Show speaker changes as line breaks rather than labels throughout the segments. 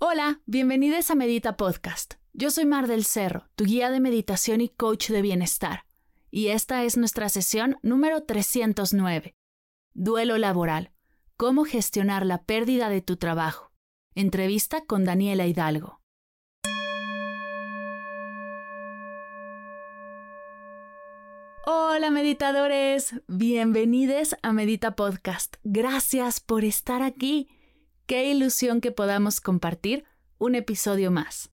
Hola, bienvenidos a Medita Podcast. Yo soy Mar del Cerro, tu guía de meditación y coach de bienestar. Y esta es nuestra sesión número 309. Duelo laboral. Cómo gestionar la pérdida de tu trabajo. Entrevista con Daniela Hidalgo. Hola meditadores, bienvenidos a Medita Podcast. Gracias por estar aquí. Qué ilusión que podamos compartir un episodio más.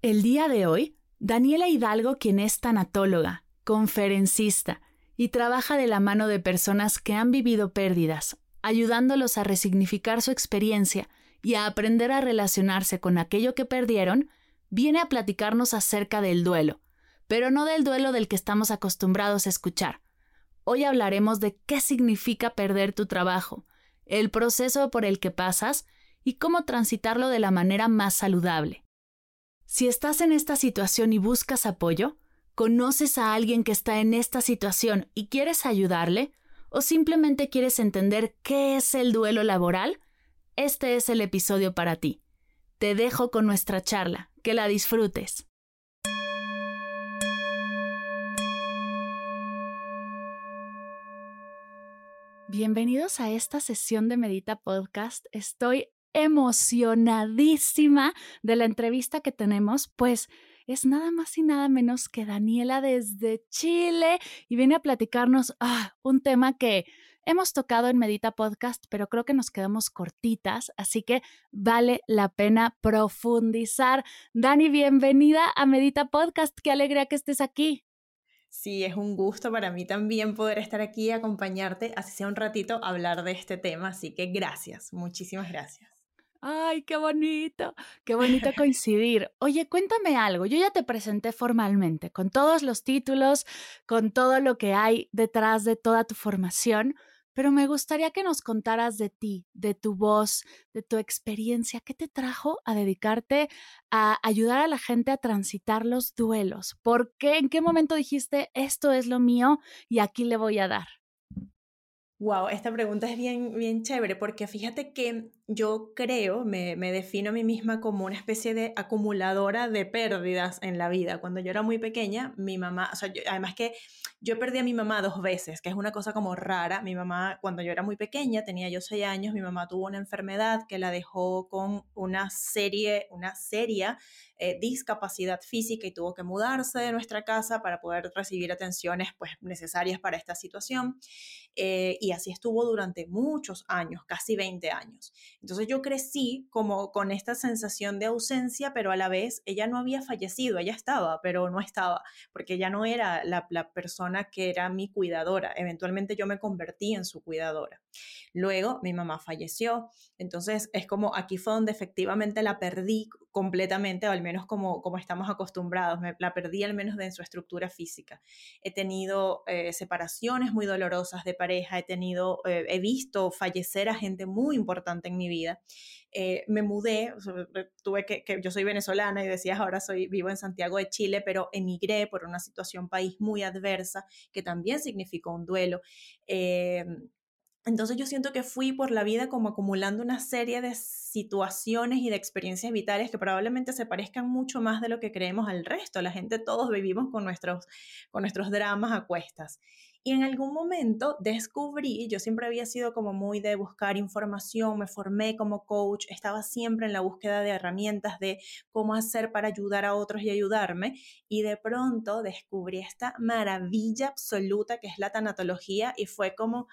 El día de hoy, Daniela Hidalgo, quien es tanatóloga, conferencista y trabaja de la mano de personas que han vivido pérdidas, ayudándolos a resignificar su experiencia y a aprender a relacionarse con aquello que perdieron, viene a platicarnos acerca del duelo, pero no del duelo del que estamos acostumbrados a escuchar. Hoy hablaremos de qué significa perder tu trabajo, el proceso por el que pasas y cómo transitarlo de la manera más saludable. Si estás en esta situación y buscas apoyo, conoces a alguien que está en esta situación y quieres ayudarle, o simplemente quieres entender qué es el duelo laboral, este es el episodio para ti. Te dejo con nuestra charla, que la disfrutes. Bienvenidos a esta sesión de Medita Podcast. Estoy emocionadísima de la entrevista que tenemos, pues es nada más y nada menos que Daniela desde Chile y viene a platicarnos ah, un tema que hemos tocado en Medita Podcast, pero creo que nos quedamos cortitas, así que vale la pena profundizar. Dani, bienvenida a Medita Podcast, qué alegría que estés aquí.
Sí, es un gusto para mí también poder estar aquí y acompañarte, así sea un ratito, a hablar de este tema. Así que gracias, muchísimas gracias.
Ay, qué bonito, qué bonito coincidir. Oye, cuéntame algo. Yo ya te presenté formalmente, con todos los títulos, con todo lo que hay detrás de toda tu formación, pero me gustaría que nos contaras de ti, de tu voz, de tu experiencia. ¿Qué te trajo a dedicarte a ayudar a la gente a transitar los duelos? ¿Por qué? ¿En qué momento dijiste, esto es lo mío y aquí le voy a dar?
Wow, esta pregunta es bien, bien chévere porque fíjate que yo creo, me, me, defino a mí misma como una especie de acumuladora de pérdidas en la vida. Cuando yo era muy pequeña, mi mamá, o sea, además que yo perdí a mi mamá dos veces, que es una cosa como rara. Mi mamá, cuando yo era muy pequeña, tenía yo seis años, mi mamá tuvo una enfermedad que la dejó con una serie, una seria eh, discapacidad física y tuvo que mudarse de nuestra casa para poder recibir atenciones pues, necesarias para esta situación. Eh, y así estuvo durante muchos años, casi 20 años. Entonces yo crecí como con esta sensación de ausencia, pero a la vez ella no había fallecido, ella estaba, pero no estaba, porque ella no era la, la persona que era mi cuidadora. Eventualmente yo me convertí en su cuidadora. Luego mi mamá falleció, entonces es como aquí fue donde efectivamente la perdí completamente, o al menos como, como estamos acostumbrados, me, la perdí al menos de su estructura física. He tenido eh, separaciones muy dolorosas de pareja, he tenido, eh, he visto fallecer a gente muy importante en mi vida. Eh, me mudé, tuve que, que, yo soy venezolana y decías ahora soy vivo en Santiago de Chile, pero emigré por una situación país muy adversa que también significó un duelo. Entonces yo siento que fui por la vida como acumulando una serie de situaciones y de experiencias vitales que probablemente se parezcan mucho más de lo que creemos al resto. La gente, todos vivimos con nuestros, con nuestros dramas a cuestas. Y en algún momento descubrí, yo siempre había sido como muy de buscar información, me formé como coach, estaba siempre en la búsqueda de herramientas de cómo hacer para ayudar a otros y ayudarme. Y de pronto descubrí esta maravilla absoluta que es la tanatología y fue como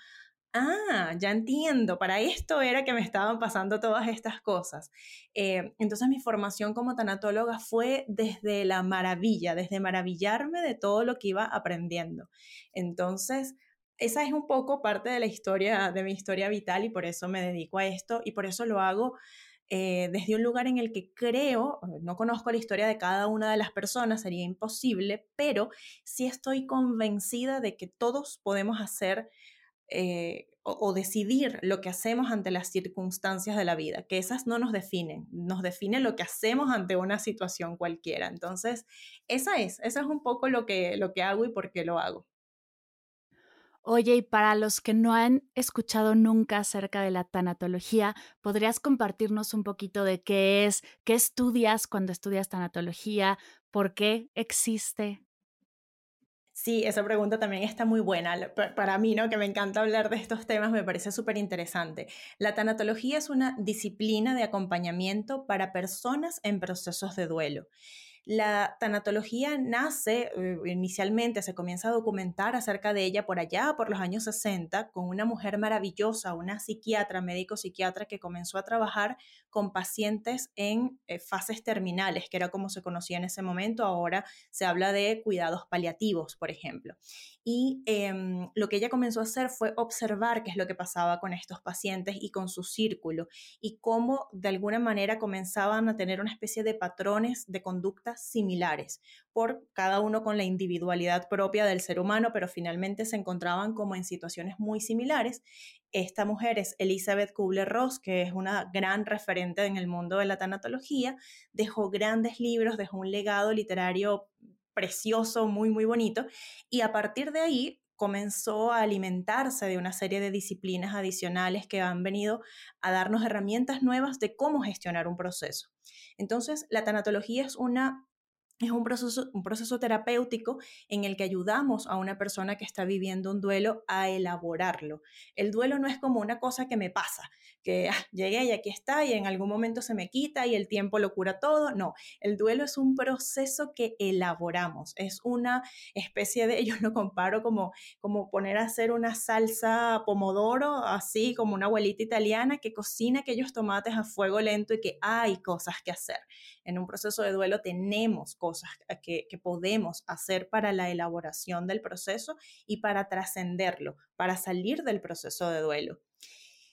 ah, ya entiendo, para esto era que me estaban pasando todas estas cosas. Eh, entonces mi formación como tanatóloga fue desde la maravilla, desde maravillarme de todo lo que iba aprendiendo. Entonces, esa es un poco parte de la historia, de mi historia vital y por eso me dedico a esto y por eso lo hago eh, desde un lugar en el que creo, no conozco la historia de cada una de las personas, sería imposible, pero sí estoy convencida de que todos podemos hacer eh, o, decidir lo que hacemos ante las circunstancias de la vida, que esas no nos definen, nos define lo que hacemos ante una situación cualquiera. Entonces, esa es, esa es un poco lo que, lo que hago y por qué lo hago.
Oye, y para los que no han escuchado nunca acerca de la tanatología, ¿podrías compartirnos un poquito de qué es, qué estudias cuando estudias tanatología, por qué existe?
Sí, esa pregunta también está muy buena. Para mí, ¿no? que me encanta hablar de estos temas, me parece súper interesante. La tanatología es una disciplina de acompañamiento para personas en procesos de duelo. La tanatología nace eh, inicialmente, se comienza a documentar acerca de ella por allá, por los años 60, con una mujer maravillosa, una psiquiatra, médico psiquiatra, que comenzó a trabajar con pacientes en eh, fases terminales, que era como se conocía en ese momento. Ahora se habla de cuidados paliativos, por ejemplo. Y em, lo que ella comenzó a hacer fue observar qué es lo que pasaba con estos pacientes y con su círculo y cómo de alguna manera comenzaban a tener una especie de patrones de conductas similares, por cada uno con la individualidad propia del ser humano, pero finalmente se encontraban como en situaciones muy similares. Esta mujer es Elizabeth Kubler-Ross, que es una gran referente en el mundo de la tanatología, dejó grandes libros, dejó un legado literario precioso, muy, muy bonito. Y a partir de ahí comenzó a alimentarse de una serie de disciplinas adicionales que han venido a darnos herramientas nuevas de cómo gestionar un proceso. Entonces, la tanatología es una es un proceso, un proceso terapéutico en el que ayudamos a una persona que está viviendo un duelo a elaborarlo. El duelo no es como una cosa que me pasa, que ah, llegué y aquí está y en algún momento se me quita y el tiempo lo cura todo. No, el duelo es un proceso que elaboramos, es una especie de, yo lo comparo como, como poner a hacer una salsa pomodoro, así como una abuelita italiana que cocina aquellos tomates a fuego lento y que hay cosas que hacer. En un proceso de duelo tenemos cosas que, que podemos hacer para la elaboración del proceso y para trascenderlo, para salir del proceso de duelo.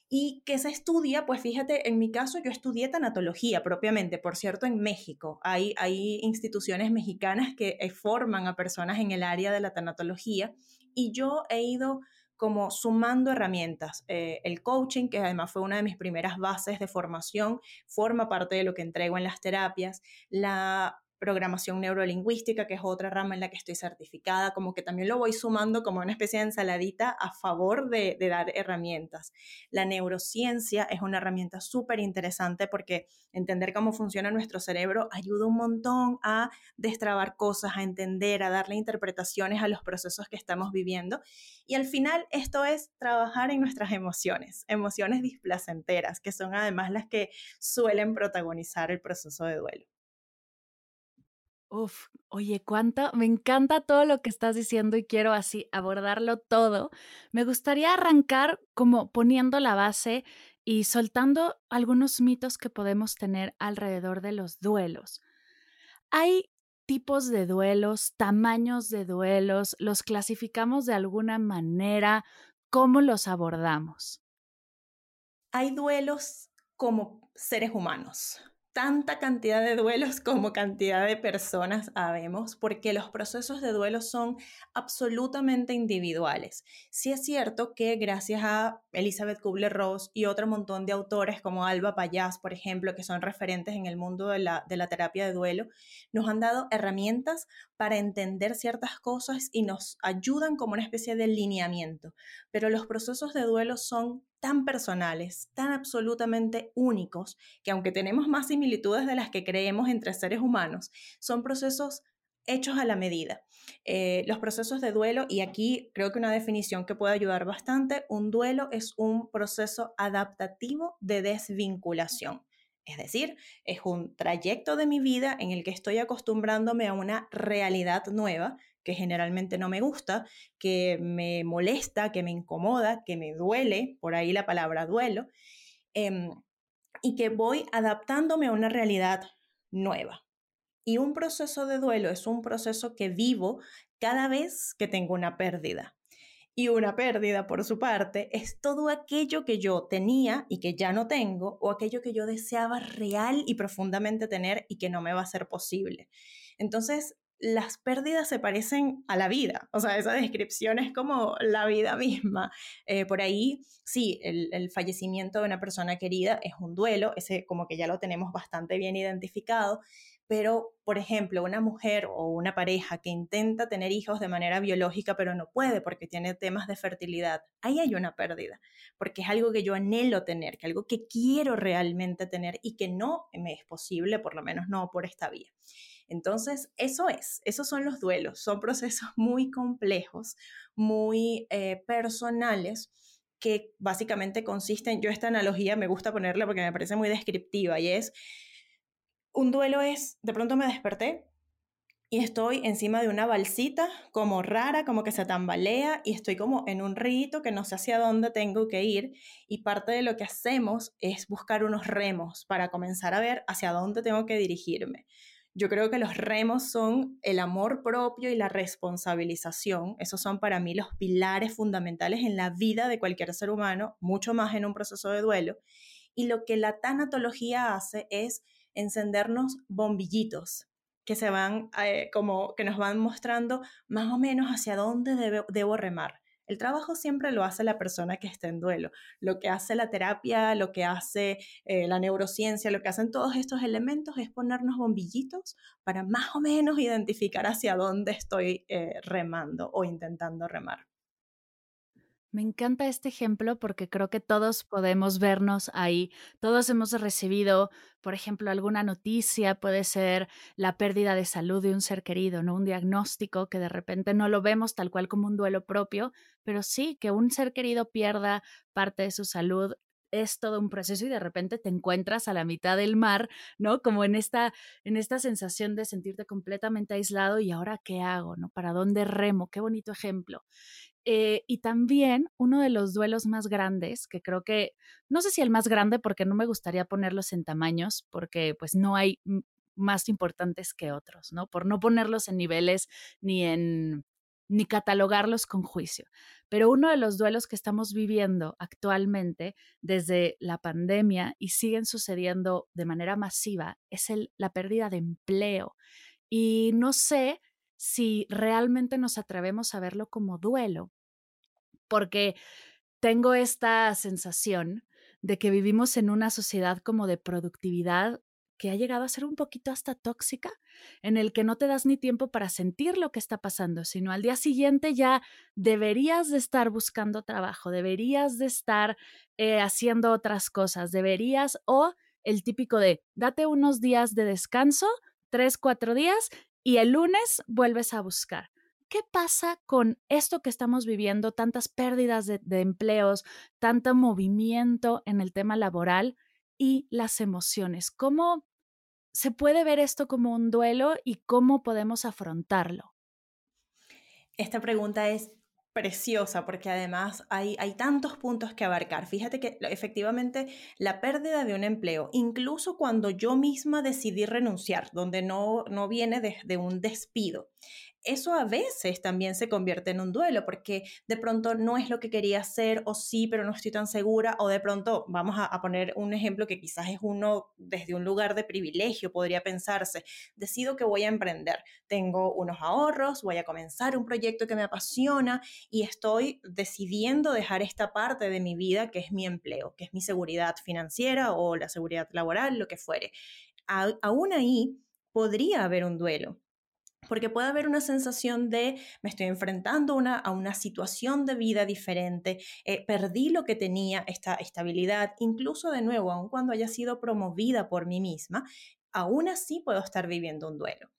¿Y qué se estudia? Pues fíjate, en mi caso yo estudié tanatología propiamente, por cierto, en México. Hay, hay instituciones mexicanas que eh, forman a personas en el área de la tanatología y yo he ido como sumando herramientas. Eh, el coaching, que además fue una de mis primeras bases de formación, forma parte de lo que entrego en las terapias. La programación neurolingüística, que es otra rama en la que estoy certificada, como que también lo voy sumando como una especie de ensaladita a favor de, dar herramientas. La neurociencia es una herramienta súper interesante porque entender cómo funciona nuestro cerebro ayuda un montón a destrabar cosas, a entender, a darle interpretaciones a los procesos que estamos viviendo. Y al final esto es trabajar en nuestras emociones, emociones displacenteras, que son además las que suelen protagonizar el proceso de duelo.
Uf, oye, cuánto, me encanta todo lo que estás diciendo y quiero así abordarlo todo. Me gustaría arrancar como poniendo la base y soltando algunos mitos que podemos tener alrededor de los duelos. Hay tipos de duelos, tamaños de duelos, los clasificamos de alguna manera, ¿cómo los abordamos?
Hay duelos como seres humanos tanta cantidad de duelos como cantidad de personas habemos, porque los procesos de duelo son absolutamente individuales. Sí es cierto que gracias a Elizabeth Kubler-Ross y otro montón de autores como Alba Payás, por ejemplo, que son referentes en el mundo de la, de la terapia de duelo, nos han dado herramientas para entender ciertas cosas y nos ayudan como una especie de lineamiento. Pero los procesos de duelo son tan personales, tan absolutamente únicos, que aunque tenemos más similitudes de las que creemos entre seres humanos, son procesos hechos a la medida. Eh, los procesos de duelo, y aquí creo que una definición que puede ayudar bastante, un duelo es un proceso adaptativo de desvinculación. Es decir, es un trayecto de mi vida en el que estoy acostumbrándome a una realidad nueva que generalmente no me gusta, que me molesta, que me incomoda, que me duele, por ahí la palabra duelo, em, y que voy adaptándome a una realidad nueva. Y un proceso de duelo es un proceso que vivo cada vez que tengo una pérdida. Y una pérdida, por su parte, es todo aquello que yo tenía y que ya no tengo, o aquello que yo deseaba real y profundamente tener y que no me va a ser posible. Entonces, las pérdidas se parecen a la vida, o sea, esa descripción es como la vida misma. Eh, por ahí, sí, el, el, fallecimiento de una persona querida es un duelo, ese como que ya lo tenemos bastante bien identificado, pero, por ejemplo, una mujer o una pareja que intenta tener hijos de manera biológica, pero no puede porque tiene temas de fertilidad, ahí hay una pérdida, porque es algo que yo anhelo tener, que algo que quiero realmente tener y que no me es posible, por lo menos no por esta vía. Entonces, eso es, esos son los duelos, son procesos muy complejos, muy eh, personales que básicamente consisten, yo esta analogía me gusta ponerla porque me parece muy descriptiva y es, un duelo es, de pronto me desperté y estoy encima de una balsita como rara, como que se tambalea y estoy como en un rito que no sé hacia dónde tengo que ir y parte de lo que hacemos es buscar unos remos para comenzar a ver hacia dónde tengo que dirigirme. Yo creo que los remos son el amor propio y la responsabilización. Esos son para mí los pilares fundamentales en la vida de cualquier ser humano, mucho más en un proceso de duelo. Y lo que la tanatología hace es encendernos bombillitos que se van eh, como que nos van mostrando más o menos hacia dónde debo remar. El trabajo siempre lo hace la persona que está en duelo. Lo que hace la terapia, lo que hace eh, la neurociencia, lo que hacen todos estos elementos es ponernos bombillitos para más o menos identificar hacia dónde estoy eh, remando o intentando remar.
Me encanta este ejemplo porque creo que todos podemos vernos ahí. Todos hemos recibido, por ejemplo, alguna noticia, puede ser la pérdida de salud de un ser querido, ¿no? Un diagnóstico que de repente no lo vemos tal cual como un duelo propio, pero sí que un ser querido pierda parte de su salud es todo un proceso y de repente te encuentras a la mitad del mar, ¿no? Como en esta, en esta sensación de sentirte completamente aislado y ahora qué hago, ¿no? ¿Para dónde remo? Qué bonito ejemplo. Eh, y también uno de los duelos más grandes, que creo que, no sé si el más grande, porque no me gustaría ponerlos en tamaños, porque pues no hay más importantes que otros, ¿no? Por no ponerlos en niveles ni en ni catalogarlos con juicio. Pero uno de los duelos que estamos viviendo actualmente desde la pandemia y siguen sucediendo de manera masiva es el, la pérdida de empleo. Y no sé si realmente nos atrevemos a verlo como duelo, porque tengo esta sensación de que vivimos en una sociedad como de productividad que ha llegado a ser un poquito hasta tóxica, en el que no te das ni tiempo para sentir lo que está pasando, sino al día siguiente ya deberías de estar buscando trabajo, deberías de estar eh, haciendo otras cosas, deberías o el típico de date unos días de descanso, tres, cuatro días y el lunes vuelves a buscar. ¿Qué pasa con esto que estamos viviendo, tantas pérdidas de, empleos, tanto movimiento en el tema laboral y las emociones? ¿Cómo se puede ver esto como un duelo y cómo podemos afrontarlo?
Esta pregunta es preciosa porque además hay, hay tantos puntos que abarcar. Fíjate que efectivamente la pérdida de un empleo, incluso cuando yo misma decidí renunciar, donde no, no viene de, de un despido, eso a veces también se convierte en un duelo porque de pronto no es lo que quería hacer o sí, pero no estoy tan segura o de pronto vamos a, poner un ejemplo que quizás es uno desde un lugar de privilegio, podría pensarse, decido que voy a emprender, tengo unos ahorros, voy a comenzar un proyecto que me apasiona y estoy decidiendo dejar esta parte de mi vida que es mi empleo, que es mi seguridad financiera o la seguridad laboral, lo que fuere. aún ahí podría haber un duelo porque puede haber una sensación de me estoy enfrentando a una situación de vida diferente, eh, perdí lo que tenía, esta estabilidad, incluso de nuevo, aun cuando haya sido promovida por mí misma, aún así puedo estar viviendo un duelo.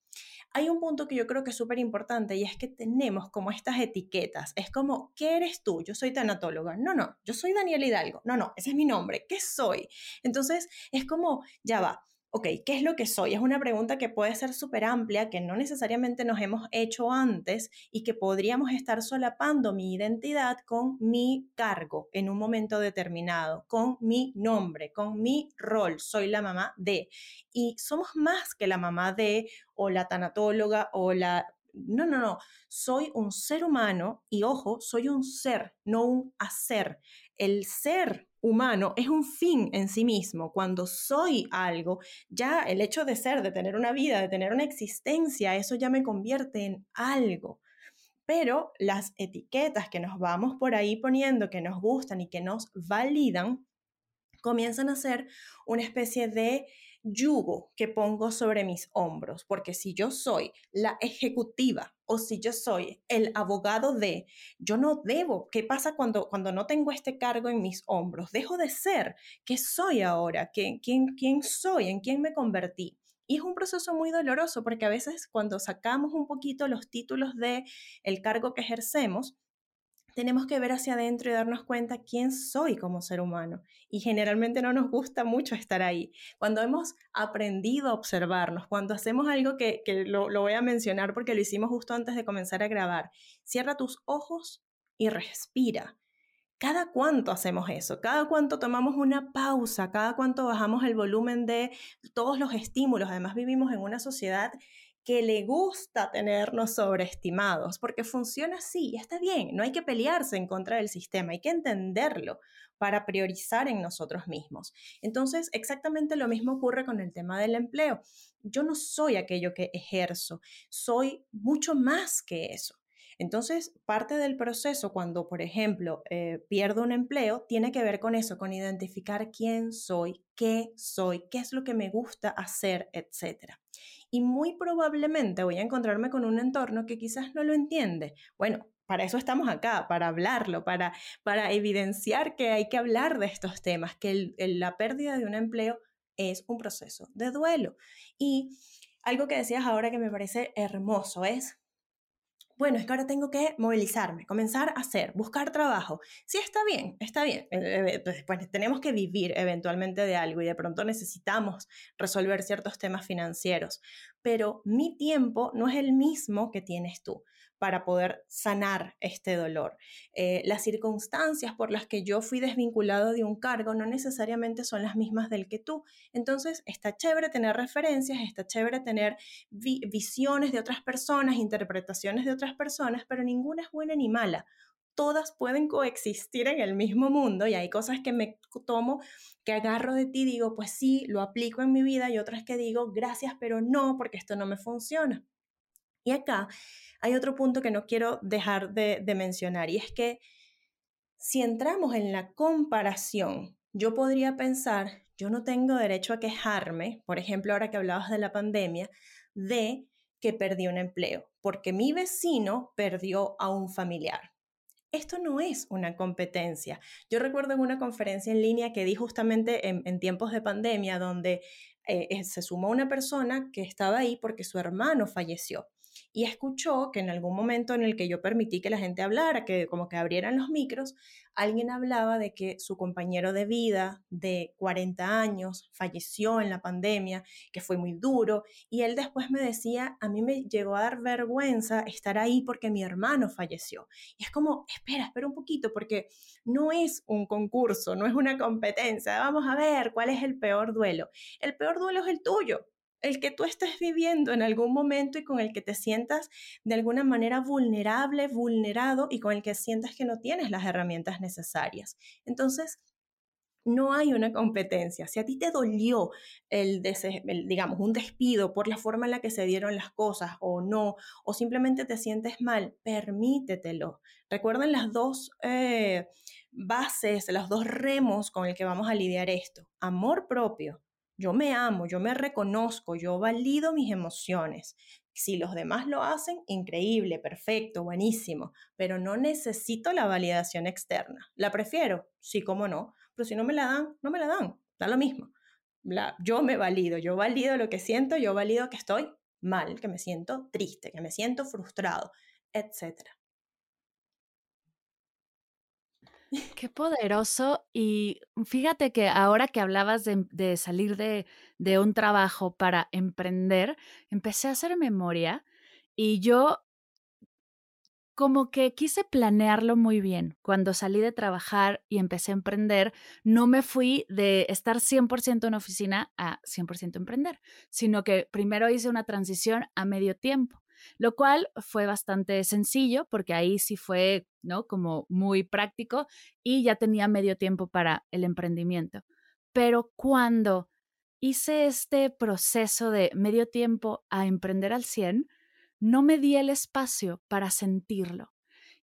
Hay un punto que yo creo que es súper importante y es que tenemos como estas etiquetas. Es como, ¿qué eres tú? Yo soy tanatóloga. No, no, yo soy Daniel Hidalgo. No, no, ese es mi nombre. ¿Qué soy? Entonces, es como, ya va ok, ¿qué es lo que soy? Es una pregunta que puede ser súper amplia, que no necesariamente nos hemos hecho antes y que podríamos estar solapando mi identidad con mi cargo en un momento determinado, con mi nombre, con mi rol. Soy la mamá de. Y somos más que la mamá de o la tanatóloga o la No, no, no. Soy un ser humano y ojo, soy un ser, no un hacer. El ser humano es un fin en sí mismo. Cuando soy algo, ya el hecho de ser, de tener una vida, de tener una existencia, eso ya me convierte en algo. Pero las etiquetas que nos vamos por ahí poniendo, que nos gustan y que nos validan, comienzan a ser una especie de yugo que pongo sobre mis hombros, porque si yo soy la ejecutiva o si yo soy el abogado de, yo no debo, ¿qué pasa cuando, cuando no tengo este cargo en mis hombros? Dejo de ser, ¿qué soy ahora? ¿Quién, quién, quién soy? ¿En quién me convertí? Y es un proceso muy doloroso porque a veces cuando sacamos un poquito los títulos de el cargo que ejercemos, tenemos que ver hacia adentro y darnos cuenta quién soy como ser humano. Y generalmente no nos gusta mucho estar ahí. Cuando hemos aprendido a observarnos, cuando hacemos algo que, lo, lo voy a mencionar porque lo hicimos justo antes de comenzar a grabar, cierra tus ojos y respira. ¿Cada cuánto hacemos eso? ¿Cada cuánto tomamos una pausa? ¿Cada cuánto bajamos el volumen de todos los estímulos? Además vivimos en una sociedad que le gusta tenernos sobreestimados, porque funciona así y está bien, no hay que pelearse en contra del sistema, hay que entenderlo para priorizar en nosotros mismos. Entonces, exactamente lo mismo ocurre con el tema del empleo. Yo no soy aquello que ejerzo, soy mucho más que eso. Entonces, parte del proceso cuando, por ejemplo, eh, pierdo un empleo, tiene que ver con eso, con identificar quién soy, qué soy, qué es lo que me gusta hacer, etc y muy probablemente voy a encontrarme con un entorno que quizás no lo entiende. Bueno, para eso estamos acá, para hablarlo, para, para evidenciar que hay que hablar de estos temas, que la pérdida de un empleo es un proceso de duelo. Y algo que decías ahora que me parece hermoso es bueno, es que ahora tengo que movilizarme, comenzar a hacer, buscar trabajo. Sí, está bien, está bien. Eh, eh, pues, pues, tenemos que vivir eventualmente de algo y de pronto necesitamos resolver ciertos temas financieros, pero mi tiempo no es el mismo que tienes tú para poder sanar este dolor. Eh, las circunstancias por las que yo fui desvinculado de un cargo no necesariamente son las mismas del que tú. Entonces, está chévere tener referencias, está chévere tener visiones de otras personas, interpretaciones de otras personas, pero ninguna es buena ni mala todas pueden coexistir en el mismo mundo y hay cosas que me tomo, que agarro de ti, digo, pues sí, lo aplico en mi vida y otras que digo, gracias, pero no, porque esto no me funciona. Y acá hay otro punto que no quiero dejar de, mencionar y es que si entramos en la comparación, yo podría pensar, yo no tengo derecho a quejarme, por ejemplo, ahora que hablabas de la pandemia, de que perdí un empleo, porque mi vecino perdió a un familiar. Esto no es una competencia. Yo recuerdo en una conferencia en línea que di justamente en, tiempos de pandemia, donde eh, se sumó una persona que estaba ahí porque su hermano falleció y escuchó que en algún momento en el que yo permití que la gente hablara, que como que abrieran los micros, alguien hablaba de que su compañero de vida de 40 años falleció en la pandemia, que fue muy duro, y él después me decía, a mí me llegó a dar vergüenza estar ahí porque mi hermano falleció. Y es como, espera, espera un poquito, porque no es un concurso, no es una competencia, vamos a ver cuál es el peor duelo. El peor duelo es el tuyo, el que tú estés viviendo en algún momento y con el que te sientas de alguna manera vulnerable, vulnerado y con el que sientas que no tienes las herramientas necesarias. Entonces, no hay una competencia. Si a ti te dolió el, digamos, un despido por la forma en la que se dieron las cosas o no, o simplemente te sientes mal, permítetelo. Recuerden las dos eh, bases, los dos remos con el que vamos a lidiar esto. Amor propio yo me amo, yo me reconozco, yo valido mis emociones. Si los demás lo hacen, increíble, perfecto, buenísimo, pero no necesito la validación externa. ¿La prefiero? Sí, cómo no, pero si no me la dan, no me la dan, da lo mismo. yo me valido, yo valido lo que siento, yo valido que estoy mal, que me siento triste, que me siento frustrado, etcétera.
Qué poderoso. Y fíjate que ahora que hablabas de, salir de, de, un trabajo para emprender, empecé a hacer memoria y yo como que quise planearlo muy bien. Cuando salí de trabajar y empecé a emprender, no me fui de estar 100% en oficina a 100% emprender, sino que primero hice una transición a medio tiempo. Lo cual fue bastante sencillo porque ahí sí fue, ¿no? Como muy práctico y ya tenía medio tiempo para el emprendimiento. Pero cuando hice este proceso de medio tiempo a emprender al 100, no me di el espacio para sentirlo.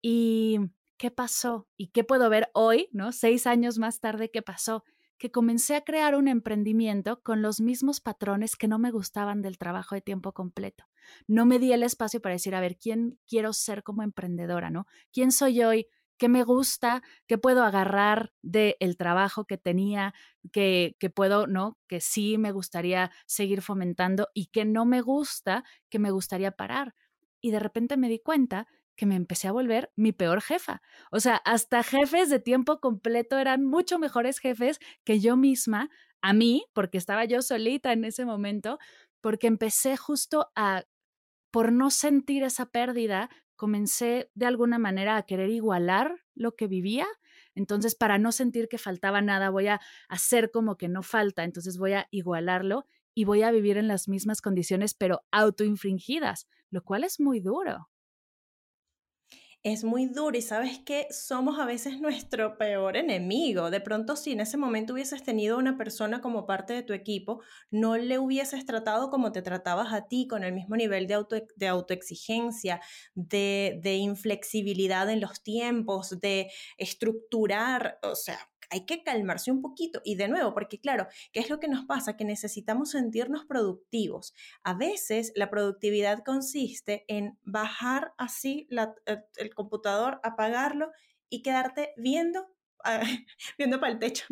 ¿Y qué pasó? ¿Y qué puedo ver hoy, ¿no? Seis años más tarde, ¿qué pasó? Que comencé a crear un emprendimiento con los mismos patrones que no me gustaban del trabajo de tiempo completo. No me di el espacio para decir, a ver, ¿quién quiero ser como emprendedora, ¿no? ¿Quién soy hoy? qué me gusta, qué puedo agarrar del el trabajo que tenía, que, que puedo, ¿no? Que sí me gustaría seguir fomentando y que no me gusta, que me gustaría parar. Y de repente me di cuenta que me empecé a volver mi peor jefa. O sea, hasta jefes de tiempo completo eran mucho mejores jefes que yo misma, a mí, porque estaba yo solita en ese momento, porque empecé justo a, por no sentir esa pérdida, comencé de alguna manera a querer igualar lo que vivía. Entonces, para no sentir que faltaba nada, voy a hacer como que no falta, entonces voy a igualarlo y voy a vivir en las mismas condiciones, pero autoinfringidas, lo cual es muy duro
es muy duro y sabes que somos a veces nuestro peor enemigo. De pronto, si en ese momento hubieses tenido una persona como parte de tu equipo, no le hubieses tratado como te tratabas a ti, con el mismo nivel de, auto, de autoexigencia, de, de inflexibilidad en los tiempos, de estructurar, o sea, hay que calmarse un poquito. Y de nuevo, porque claro, ¿qué es lo que nos pasa? Que necesitamos sentirnos productivos. A veces la productividad consiste en bajar así eh, el computador, apagarlo y quedarte viendo viendo para el techo,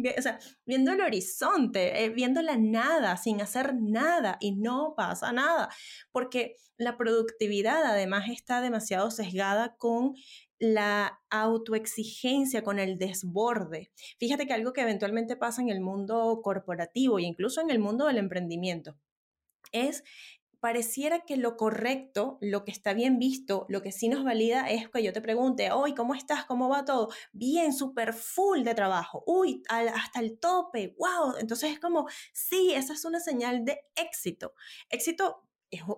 viendo el horizonte, eh, viendo la nada, sin hacer nada y no pasa nada, porque la productividad además está demasiado sesgada con la autoexigencia, con el desborde. Fíjate que algo que eventualmente pasa en el mundo corporativo e incluso en el mundo del emprendimiento es pareciera que lo correcto, lo que está bien visto, lo que sí nos valida es que yo te pregunte, hoy, ¿cómo estás? ¿Cómo va todo? Bien, súper full de trabajo. Uy, hasta el tope. Wow. Entonces es como, sí, esa es una señal de éxito. Éxito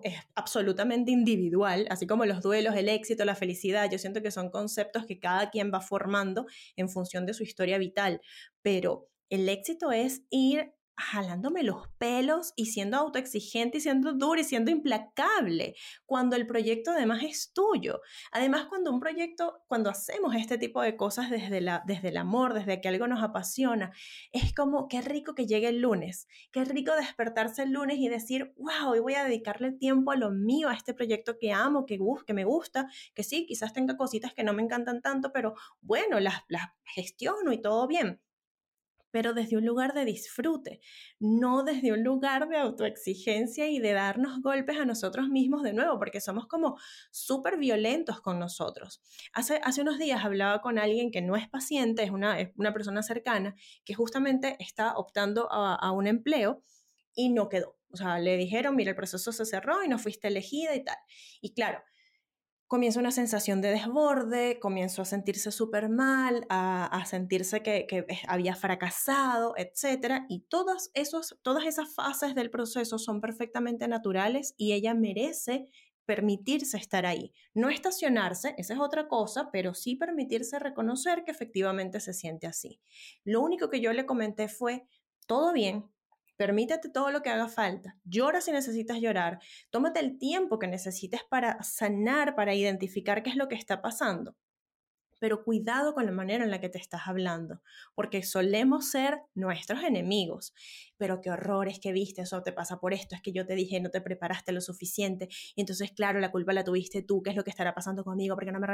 es, absolutamente individual, así como los duelos, el éxito, la felicidad, yo siento que son conceptos que cada quien va formando en función de su historia vital, pero el éxito es ir jalándome los pelos y siendo autoexigente y siendo duro y siendo implacable, cuando el proyecto además es tuyo. Además, cuando un proyecto, cuando hacemos este tipo de cosas desde, la, desde el amor, desde que algo nos apasiona, es como, qué rico que llegue el lunes, qué rico despertarse el lunes y decir, wow, hoy voy a dedicarle tiempo a lo mío, a este proyecto que amo, que, que me gusta, que sí, quizás tenga cositas que no me encantan tanto, pero bueno, las, las gestiono y todo bien pero desde un lugar de disfrute, no desde un lugar de autoexigencia y de darnos golpes a nosotros mismos de nuevo, porque somos como súper violentos con nosotros. Hace, hace unos días hablaba con alguien que no es paciente, es una, una persona cercana, que justamente está optando a, a un empleo y no quedó. O sea, le dijeron, mira, el proceso se cerró y no fuiste elegida y tal. Y claro, comienza una sensación de desborde, comienzo a sentirse súper mal, a, sentirse que, había fracasado, etc. Y todas, esos, todas esas fases del proceso son perfectamente naturales y ella merece permitirse estar ahí. No estacionarse, esa es otra cosa, pero sí permitirse reconocer que efectivamente se siente así. Lo único que yo le comenté fue, todo bien, Permítete todo lo que haga falta. Llora si necesitas llorar. Tómate el tiempo que necesites para sanar, para identificar qué es lo que está pasando pero cuidado con la manera en la que te estás hablando, porque solemos ser nuestros enemigos. Pero qué horror es que viste, eso te pasa por esto, es que yo te dije no te preparaste lo suficiente, y entonces claro, la culpa la tuviste tú, ¿qué es lo que estará pasando conmigo? Porque no me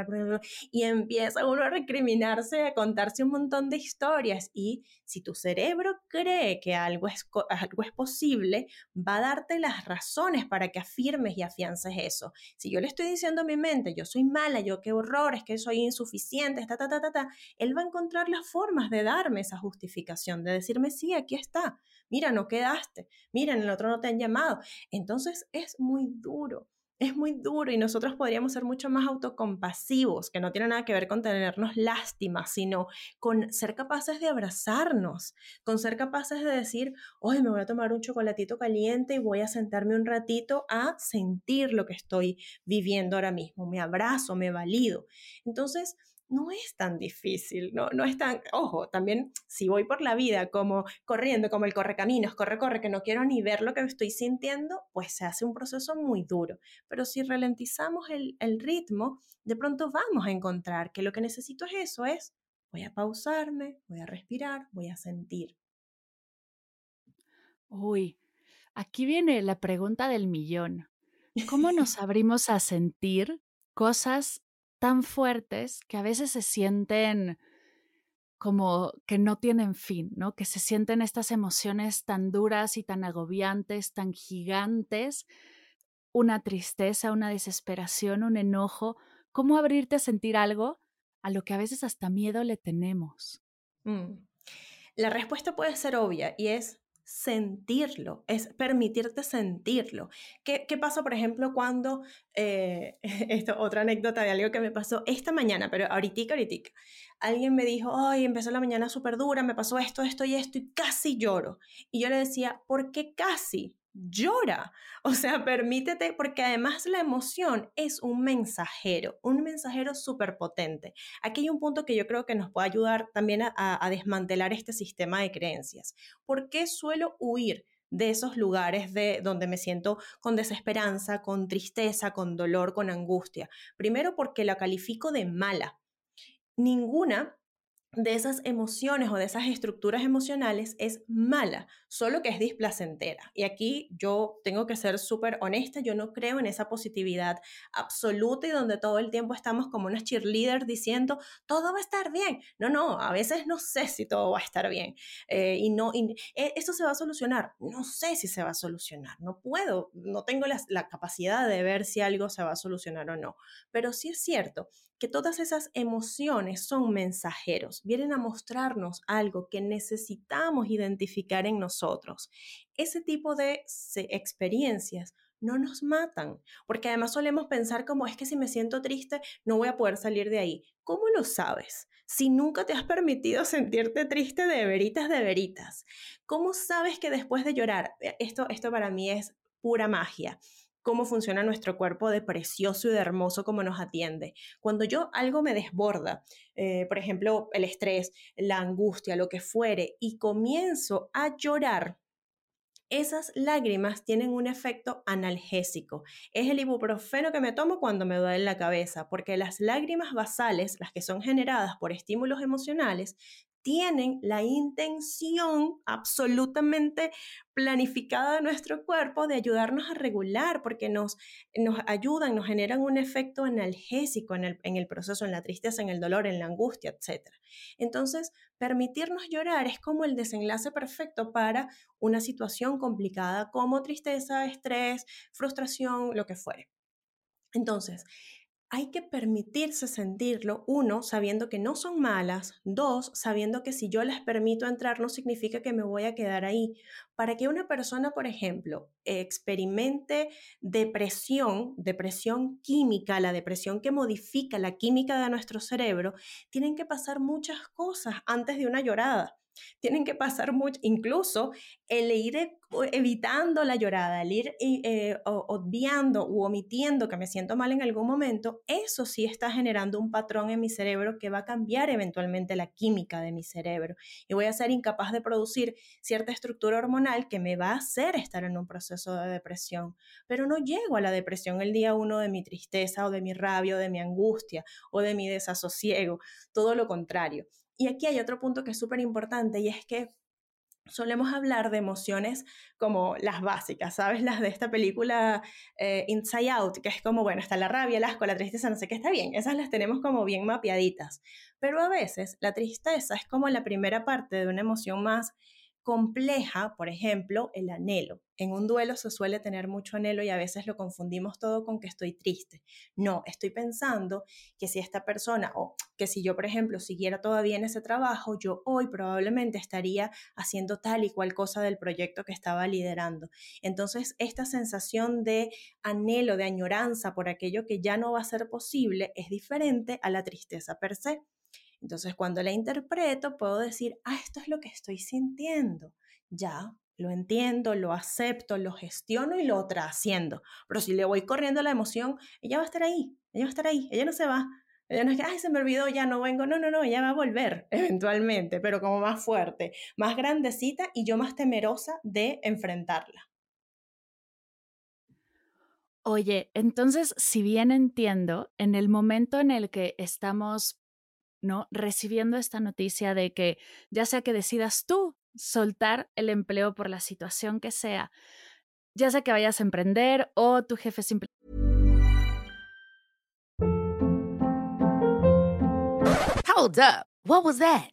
y empieza uno a recriminarse, a contarse un montón de historias y si tu cerebro cree que algo es, algo es posible, va a darte las razones para que afirmes y afiances eso. Si yo le estoy diciendo a mi mente, yo soy mala, yo qué horror, es que soy insuficiente, ta, ta, ta, ta, ta, él va a encontrar las formas de darme esa justificación, de decirme, sí, aquí está, mira, no quedaste, mira, en el otro no te han llamado. Entonces es muy duro. es muy duro y nosotros podríamos ser mucho más autocompasivos, que no tiene nada que ver con tenernos lástima, sino con ser capaces de abrazarnos, con ser capaces de decir, hoy me voy a tomar un chocolatito caliente y voy a sentarme un ratito a sentir lo que estoy viviendo ahora mismo, me abrazo, me valido. Entonces, no es tan difícil, no, no es tan, ojo, también si voy por la vida como corriendo, como el correcaminos, corre, corre, que no quiero ni ver lo que estoy sintiendo, pues se hace un proceso muy duro. Pero si ralentizamos el, el ritmo, de pronto vamos a encontrar que lo que necesito es eso, es voy a pausarme, voy a respirar, voy a sentir.
Uy, aquí viene la pregunta del millón. ¿Cómo nos abrimos a sentir cosas tan fuertes que a veces se sienten como que no tienen fin, ¿no? Que se sienten estas emociones tan duras y tan agobiantes, tan gigantes, una tristeza, una desesperación, un enojo. ¿Cómo abrirte a sentir algo a lo que a veces hasta miedo le tenemos?
Mm. La respuesta puede ser obvia y es sentirlo, es permitirte sentirlo. ¿Qué, qué pasa, por ejemplo, cuando, eh, esto, otra anécdota de algo que me pasó esta mañana, pero ahorita, ahorita, alguien me dijo, ay, empezó la mañana súper dura, me pasó esto, esto y esto, y casi lloro. Y yo le decía, ¿por qué casi? Llora. O sea, permítete, porque además la emoción es un mensajero, un mensajero súper potente. Aquí hay un punto que yo creo que nos puede ayudar también a, desmantelar este sistema de creencias. ¿Por qué suelo huir? de esos lugares de donde me siento con desesperanza, con tristeza, con dolor, con angustia. Primero porque la califico de mala. Ninguna de esas emociones o de esas estructuras emocionales es mala, solo que es displacentera. Y aquí yo tengo que ser súper honesta, yo no creo en esa positividad absoluta y donde todo el tiempo estamos como unas cheerleaders diciendo, todo va a estar bien. No, no, a veces no sé si todo va a estar bien. Eh, y no, eh, esto se va a solucionar. No sé si se va a solucionar, no puedo, no tengo la capacidad de ver si algo se va a solucionar o no. Pero sí es cierto que todas esas emociones son mensajeros, vienen a mostrarnos algo que necesitamos identificar en nosotros. Ese tipo de experiencias no nos matan, porque además solemos pensar como es que si me siento triste no voy a poder salir de ahí. ¿Cómo lo sabes? Si nunca te has permitido sentirte triste de veritas de veritas, ¿cómo sabes que después de llorar, eh, esto, esto para mí es pura magia, cómo funciona nuestro cuerpo de precioso y de hermoso como nos atiende. Cuando yo algo me desborda, eh, por ejemplo, el estrés, la angustia, lo que fuere, y comienzo a llorar, esas lágrimas tienen un efecto analgésico. Es el ibuprofeno que me tomo cuando me duele la cabeza, porque las lágrimas basales, las que son generadas por estímulos emocionales, tienen la intención absolutamente planificada de nuestro cuerpo de ayudarnos a regular, porque nos, nos ayudan, nos generan un efecto analgésico en el, en el proceso, en la tristeza, en el dolor, en la angustia, etc. Entonces, permitirnos llorar es como el desenlace perfecto para una situación complicada como tristeza, estrés, frustración, lo que fuere. Entonces, hay que permitirse sentirlo, uno, sabiendo que no son malas, dos, sabiendo que si yo les permito entrar no significa que me voy a quedar ahí. Para que una persona, por ejemplo, experimente depresión, depresión química, la depresión que modifica la química de nuestro cerebro, tienen que pasar muchas cosas antes de una llorada. Tienen que pasar mucho, incluso el ir evitando la llorada, el ir eh, obviando u omitiendo que me siento mal en algún momento, eso sí está generando un patrón en mi cerebro que va a cambiar eventualmente la química de mi cerebro y voy a ser incapaz de producir cierta estructura hormonal que me va a hacer estar en un proceso de depresión. Pero no llego a la depresión el día uno de mi tristeza o de mi rabia o de mi angustia o de mi desasosiego, todo lo contrario. Y aquí hay otro punto que es súper importante y es que solemos hablar de emociones como las básicas, ¿sabes? Las de esta película eh, Inside Out, que es como, bueno, está la rabia, el asco, la tristeza, no sé qué, está bien, esas las tenemos como bien mapeaditas. Pero a veces la tristeza es como la primera parte de una emoción más compleja, por ejemplo, el anhelo. En un duelo se suele tener mucho anhelo y a veces lo confundimos todo con que estoy triste. No, estoy pensando que si esta persona o que si yo, por ejemplo, siguiera todavía en ese trabajo, yo hoy probablemente estaría haciendo tal y cual cosa del proyecto que estaba liderando. Entonces, esta sensación de anhelo, de añoranza por aquello que ya no va a ser posible es diferente a la tristeza per se. Entonces, cuando la interpreto, puedo decir, ah, esto es lo que estoy sintiendo. Ya, lo entiendo, lo acepto, lo gestiono y lo trasciendo. Pero si le voy corriendo la emoción, ella va a estar ahí, ella va a estar ahí, ella no se va. Ella no es que, ay, se me olvidó, ya no vengo. No, no, no, ella va a volver eventualmente, pero como más fuerte, más grandecita y yo más temerosa de enfrentarla.
Oye, entonces, si bien entiendo, en el momento en el que estamos ¿no? Recibiendo esta noticia de que ya sea que decidas tú soltar el empleo por la situación que sea, ya sea que vayas a emprender o tu jefe simplemente...
Hold up. What was that?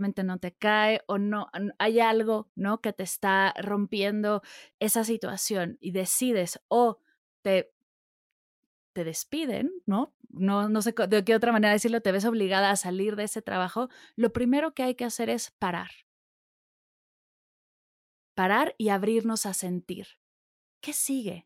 no te cae o no hay algo, ¿no? que te está rompiendo esa situación y decides o te te despiden, ¿no? No, no sé de qué otra manera decirlo, te ves obligada a salir de ese trabajo, lo primero que hay que hacer es parar. Parar y abrirnos a sentir. ¿Qué sigue?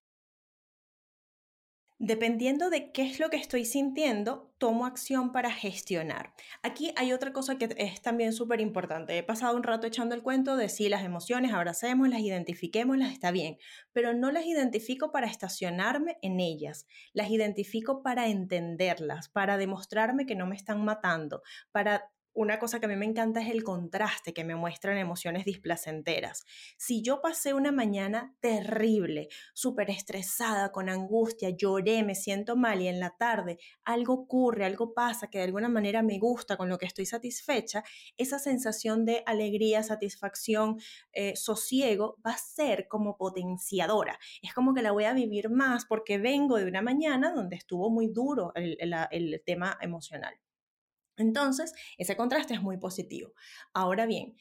Dependiendo de qué es lo que estoy sintiendo, tomo acción para gestionar. Aquí hay otra cosa que es también súper importante. He pasado un rato echando el cuento de si las emociones, abracemos, las identifiquemos, las está bien, pero no las identifico para estacionarme en ellas, las identifico para entenderlas, para demostrarme que no me están matando, para una cosa que a mí me encanta es el contraste que me muestran emociones displacenteras. Si yo pasé una mañana terrible, súper estresada, con angustia, lloré, me siento mal y en la tarde algo ocurre, algo pasa que de alguna manera me gusta, con lo que estoy satisfecha, esa sensación de alegría, satisfacción, eh, sosiego va a ser como potenciadora. Es como que la voy a vivir más porque vengo de una mañana donde estuvo muy duro el tema emocional. Entonces, ese contraste es muy positivo. Ahora bien,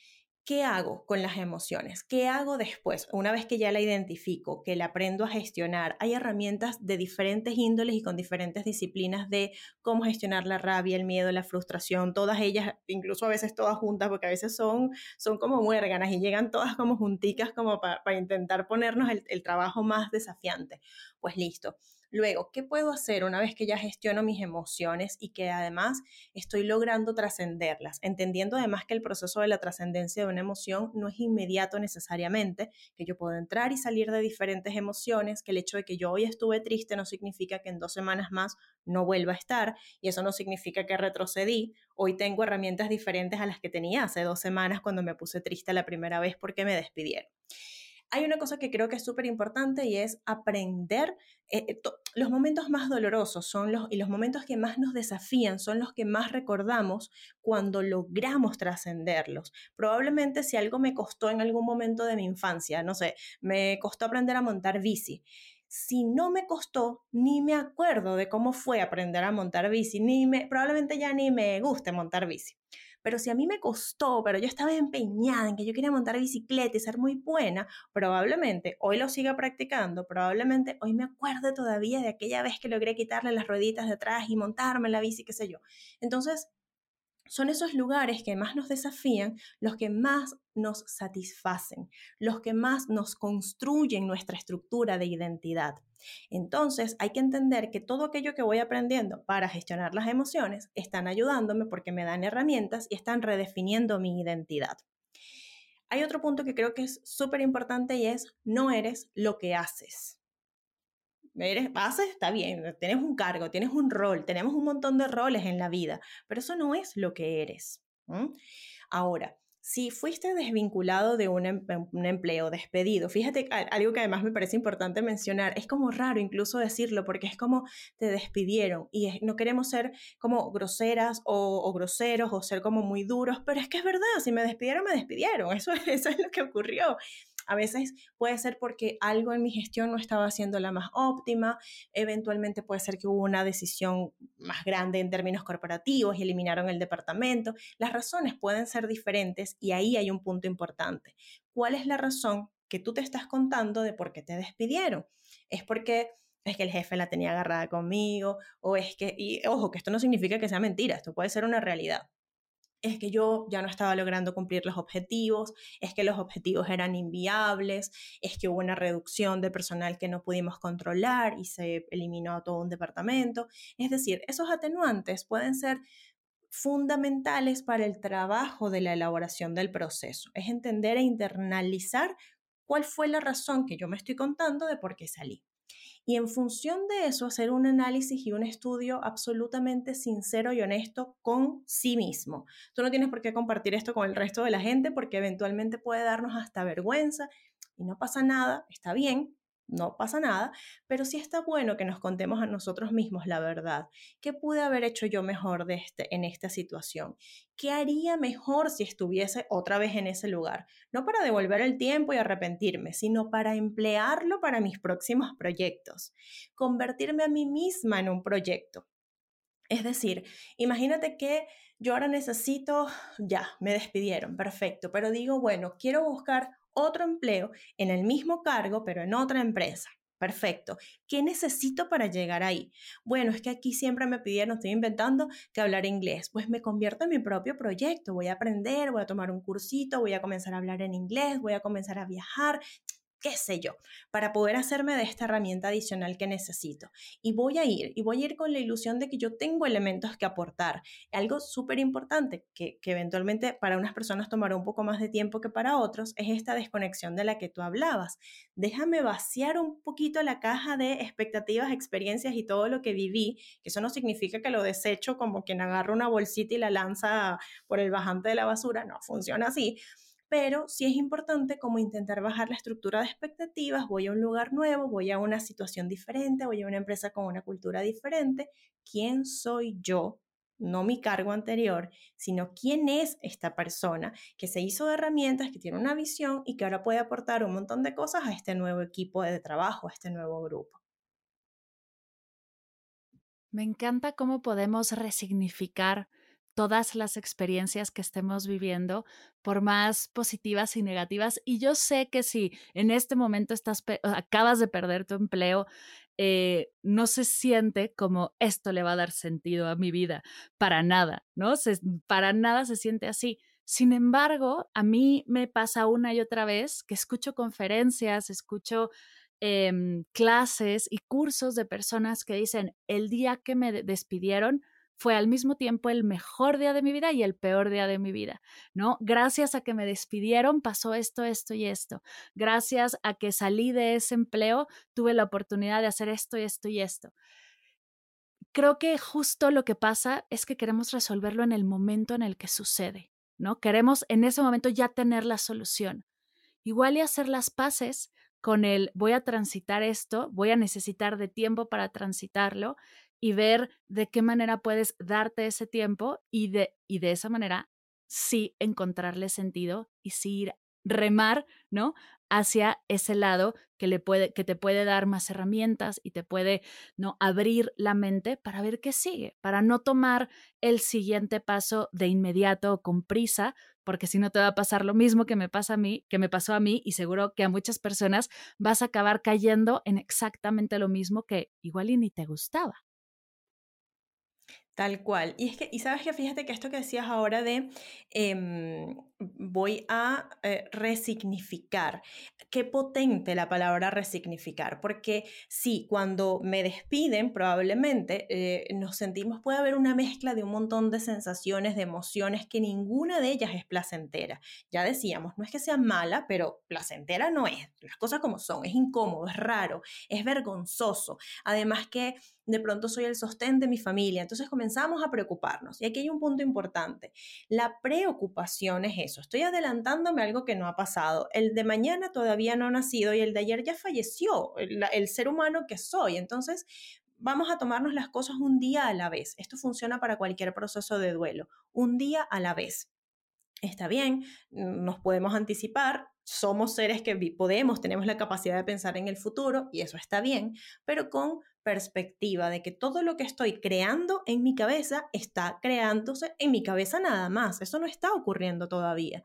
¿qué hago con las emociones? ¿Qué hago después? Una vez que ya la identifico, que la aprendo a gestionar, hay herramientas de diferentes índoles y con diferentes disciplinas de cómo gestionar la rabia, el miedo, la frustración, todas ellas, incluso a veces todas juntas, porque a veces son, son como muérganas y llegan todas como junticas como para intentar ponernos el trabajo más desafiante. Pues listo Luego, ¿qué puedo hacer una vez que ya gestiono mis emociones y que además estoy logrando trascenderlas? Entendiendo además que el proceso de la trascendencia de una emoción no es inmediato necesariamente, que yo puedo entrar y salir de diferentes emociones, que el hecho de que yo hoy estuve triste no significa que en dos semanas más no vuelva a estar y eso no significa que retrocedí. Hoy tengo herramientas diferentes a las que tenía hace dos semanas cuando me puse triste la primera vez porque me despidieron hay una cosa que creo que es súper importante y es aprender. Eh, eh, los momentos más dolorosos son los, y los momentos que más nos desafían son los que más recordamos cuando logramos trascenderlos. Probablemente si algo me costó en algún momento de mi infancia, no sé, me costó aprender a montar bici. Si no me costó, ni me acuerdo de cómo fue aprender a montar bici, ni me, probablemente ya ni me guste montar bici. Pero si a mí me costó, pero yo estaba empeñada en que yo quería montar bicicleta y ser muy buena, probablemente hoy lo siga practicando, probablemente hoy me acuerde todavía de aquella vez que logré quitarle las rueditas de atrás y montarme la bici, qué sé yo. Entonces, son esos lugares que más nos desafían, los que más nos satisfacen, los que más nos construyen nuestra estructura de identidad. Entonces hay que entender que todo aquello que voy aprendiendo para gestionar las emociones están ayudándome porque me dan herramientas y están redefiniendo mi identidad. Hay otro punto que creo que es súper importante y es no eres lo que haces eres, haces, está bien, tienes un cargo, tienes un rol, tenemos un montón de roles en la vida, pero eso no es lo que eres. Ahora, si fuiste desvinculado de em, un, empleo, despedido, fíjate algo que además me parece importante mencionar, es como raro incluso decirlo porque es como te despidieron y no queremos ser como groseras o, groseros o ser como muy duros, pero es que es verdad, si me despidieron, me despidieron, eso, eso es lo que ocurrió. A veces puede ser porque algo en mi gestión no estaba siendo la más óptima, eventualmente puede ser que hubo una decisión más grande en términos corporativos y eliminaron el departamento. Las razones pueden ser diferentes y ahí hay un punto importante. ¿Cuál es la razón que tú te estás contando de por qué te despidieron? Es porque es que el jefe la tenía agarrada conmigo, o es que, y ojo, que esto no significa que sea mentira, esto puede ser una realidad es que yo ya no estaba logrando cumplir los objetivos, es que los objetivos eran inviables, es que hubo una reducción de personal que no pudimos controlar y se eliminó todo un departamento. Es decir, esos atenuantes pueden ser fundamentales para el trabajo de la elaboración del proceso. Es entender e internalizar cuál fue la razón que yo me estoy contando de por qué salí y en función de eso hacer un análisis y un estudio absolutamente sincero y honesto con sí mismo. Tú no tienes por qué compartir esto con el resto de la gente porque eventualmente puede darnos hasta vergüenza y no pasa nada, está bien, no pasa nada, pero sí está bueno que nos contemos a nosotros mismos la verdad. ¿Qué pude haber hecho yo mejor de este, en esta situación? ¿Qué haría mejor si estuviese otra vez en ese lugar? No para devolver el tiempo y arrepentirme, sino para emplearlo para mis próximos proyectos. Convertirme a mí misma en un proyecto. Es decir, imagínate que yo ahora necesito, ya, me despidieron, perfecto, pero digo, bueno, quiero buscar otro empleo en el mismo cargo, pero en otra empresa. Perfecto. ¿Qué necesito para llegar ahí? Bueno, es que aquí siempre me pidieron, estoy inventando, que hablar inglés. Pues me convierto en mi propio proyecto. Voy a aprender, voy a tomar un cursito, voy a comenzar a hablar en inglés, voy a comenzar a viajar qué sé yo, para poder hacerme de esta herramienta adicional que necesito. Y voy a ir, y voy a ir con la ilusión de que yo tengo elementos que aportar. Algo súper importante que, que, eventualmente para unas personas tomará un poco más de tiempo que para otros es esta desconexión de la que tú hablabas. Déjame vaciar un poquito la caja de expectativas, experiencias y todo lo que viví, que eso no significa que lo desecho como quien agarra una bolsita y la lanza por el bajante de la basura, no funciona así pero sí es importante como intentar bajar la estructura de expectativas, voy a un lugar nuevo, voy a una situación diferente, voy a una empresa con una cultura diferente, ¿quién soy yo? No mi cargo anterior, sino quién es esta persona que se hizo de herramientas, que tiene una visión y que ahora puede aportar un montón de cosas a este nuevo equipo de trabajo, a este nuevo grupo.
Me encanta cómo podemos resignificar todas las experiencias que estemos viviendo, por más positivas y negativas. Y yo sé que si en este momento estás acabas de perder tu empleo, eh, no se siente como esto le va a dar sentido a mi vida, para nada, ¿no? para nada se siente así. Sin embargo, a mí me pasa una y otra vez que escucho conferencias, escucho em, clases y cursos de personas que dicen, el día que me despidieron, fue al mismo tiempo el mejor día de mi vida y el peor día de mi vida, ¿no? Gracias a que me despidieron pasó esto, esto y esto. Gracias a que salí de ese empleo tuve la oportunidad de hacer esto y esto y esto. Creo que justo lo que pasa es que queremos resolverlo en el momento en el que sucede, ¿no? Queremos en ese momento ya tener la solución. Igual y hacer las paces con el voy a transitar esto, voy a necesitar de tiempo para transitarlo y ver de qué manera puedes darte ese tiempo y de, y de esa manera sí encontrarle sentido y sí ir remar, ¿no? hacia ese lado que, le puede, que te puede dar más herramientas y te puede ¿no? abrir la mente para ver qué sigue, para no tomar el siguiente paso de inmediato con prisa, porque si no te va a pasar lo mismo que me pasa a mí, que me pasó a mí y seguro que a muchas personas vas a acabar cayendo en exactamente lo mismo que igual y ni te gustaba.
Tal cual. Y es que, y sabes que fíjate que esto que decías ahora de em, voy a eh, resignificar, qué potente la palabra resignificar, porque sí, cuando me despiden, probablemente eh, nos sentimos, puede haber una mezcla de un montón de sensaciones, de emociones, que ninguna de ellas es placentera. Ya decíamos, no es que sea mala, pero placentera no es. Las cosas como son, es incómodo, es raro, es vergonzoso. Además que de pronto soy el sostén de mi familia. Entonces comenzamos a preocuparnos. Y aquí hay un punto importante. La preocupación es eso. Estoy adelantándome algo que no ha pasado. El de mañana todavía no ha nacido y el de ayer ya falleció, el, el ser humano que soy. Entonces, vamos a tomarnos las cosas un día a la vez. Esto funciona para cualquier proceso de duelo, un día a la vez. Está bien, nos podemos anticipar, somos seres que podemos, tenemos la capacidad de pensar en el futuro y eso está bien, pero con perspectiva de que todo lo que estoy creando en mi cabeza está creándose en mi cabeza nada más. Eso no está ocurriendo todavía.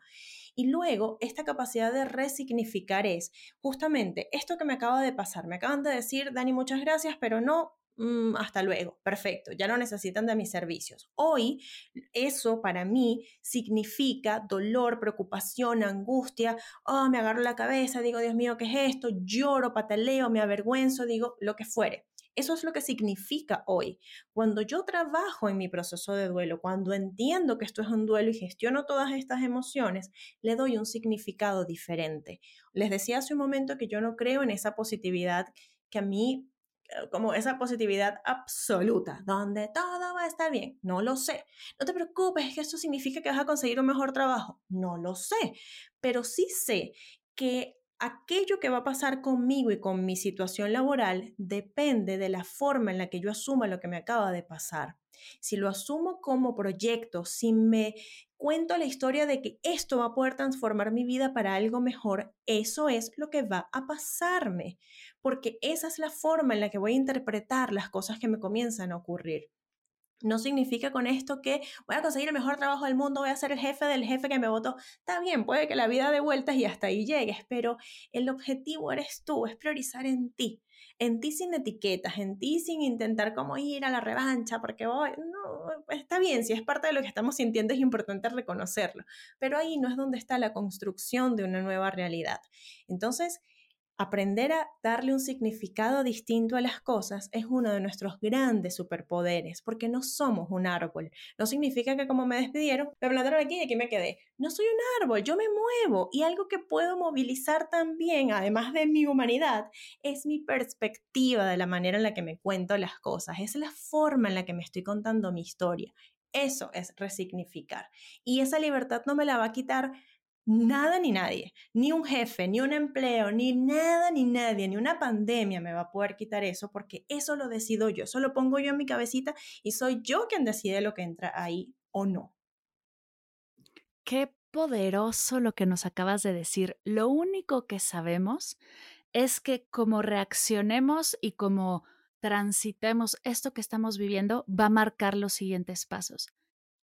Y luego, esta capacidad de resignificar es justamente esto que me acaba de pasar. Me acaban de decir, Dani, muchas gracias, pero no, mm, hasta luego, perfecto, ya no necesitan de mis servicios. Hoy eso para mí significa dolor, preocupación, angustia, oh, me agarro la cabeza, digo, Dios mío, ¿qué es esto? Lloro, pataleo, me avergüenzo, digo, lo que fuere. Eso es lo que significa hoy. Cuando yo trabajo en mi proceso de duelo, cuando entiendo que esto es un duelo y gestiono todas estas emociones, le doy un significado diferente. Les decía hace un momento que yo no creo en esa positividad que a mí eh, como esa positividad absoluta, donde todo va a estar bien. No lo sé. No te preocupes, es que esto significa que vas a conseguir un mejor trabajo. No lo sé. Pero sí sé que aquello que va a pasar conmigo y con mi situación laboral depende de la forma en la que yo asuma lo que me acaba de pasar. Si lo asumo como proyecto, si me cuento la historia de que esto va a poder transformar mi vida para algo mejor, eso es lo que va a pasarme, porque esa es la forma en la que voy a interpretar las cosas que me comienzan a ocurrir. No significa con esto que voy a conseguir el mejor trabajo del mundo, voy a ser el jefe del jefe que me votó. Está bien, puede que la vida de vueltas y hasta ahí llegues, pero el objetivo eres tú, es priorizar en ti, en ti sin etiquetas, en ti sin intentar como ir a la revancha, porque voy, no, está bien, si es parte de lo que estamos sintiendo es importante reconocerlo, pero ahí no es donde está la construcción de una nueva realidad. Entonces, Aprender a darle un significado distinto a las cosas es uno de nuestros grandes superpoderes, porque no somos un árbol. No significa que como me despidieron, me plantaron aquí y aquí me quedé. No soy un árbol, yo me muevo y algo que puedo movilizar también, además de mi humanidad, es mi perspectiva de la manera en la que me cuento las cosas, es la forma en la que me estoy contando mi historia. Eso es resignificar. Y esa libertad no me la va a quitar nada ni nadie, ni un jefe, ni un empleo, ni nada ni nadie, ni una pandemia me va a poder quitar eso porque eso lo decido yo, eso lo pongo yo en mi cabecita y soy yo quien decide lo que entra ahí o no.
Qué poderoso lo que nos acabas de decir. Lo único que sabemos es que como reaccionemos y como transitemos esto que estamos viviendo va a marcar los siguientes pasos.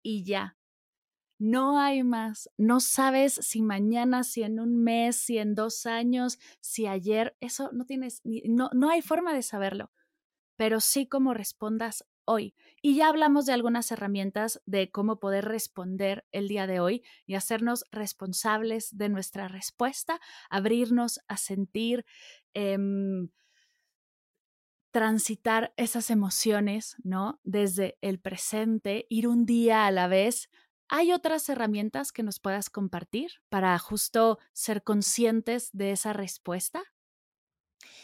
Y ya, no hay más. No sabes si mañana, si en un mes, si en dos años, si ayer. Eso no tienes, no, no hay forma de saberlo. Pero sí cómo respondas hoy. Y ya hablamos de algunas herramientas de cómo poder responder el día de hoy y hacernos responsables de nuestra respuesta, abrirnos a sentir, em, transitar esas emociones, ¿no? Desde el presente, ir un día a la vez, ¿Hay otras herramientas que nos puedas compartir para justo ser conscientes de esa respuesta?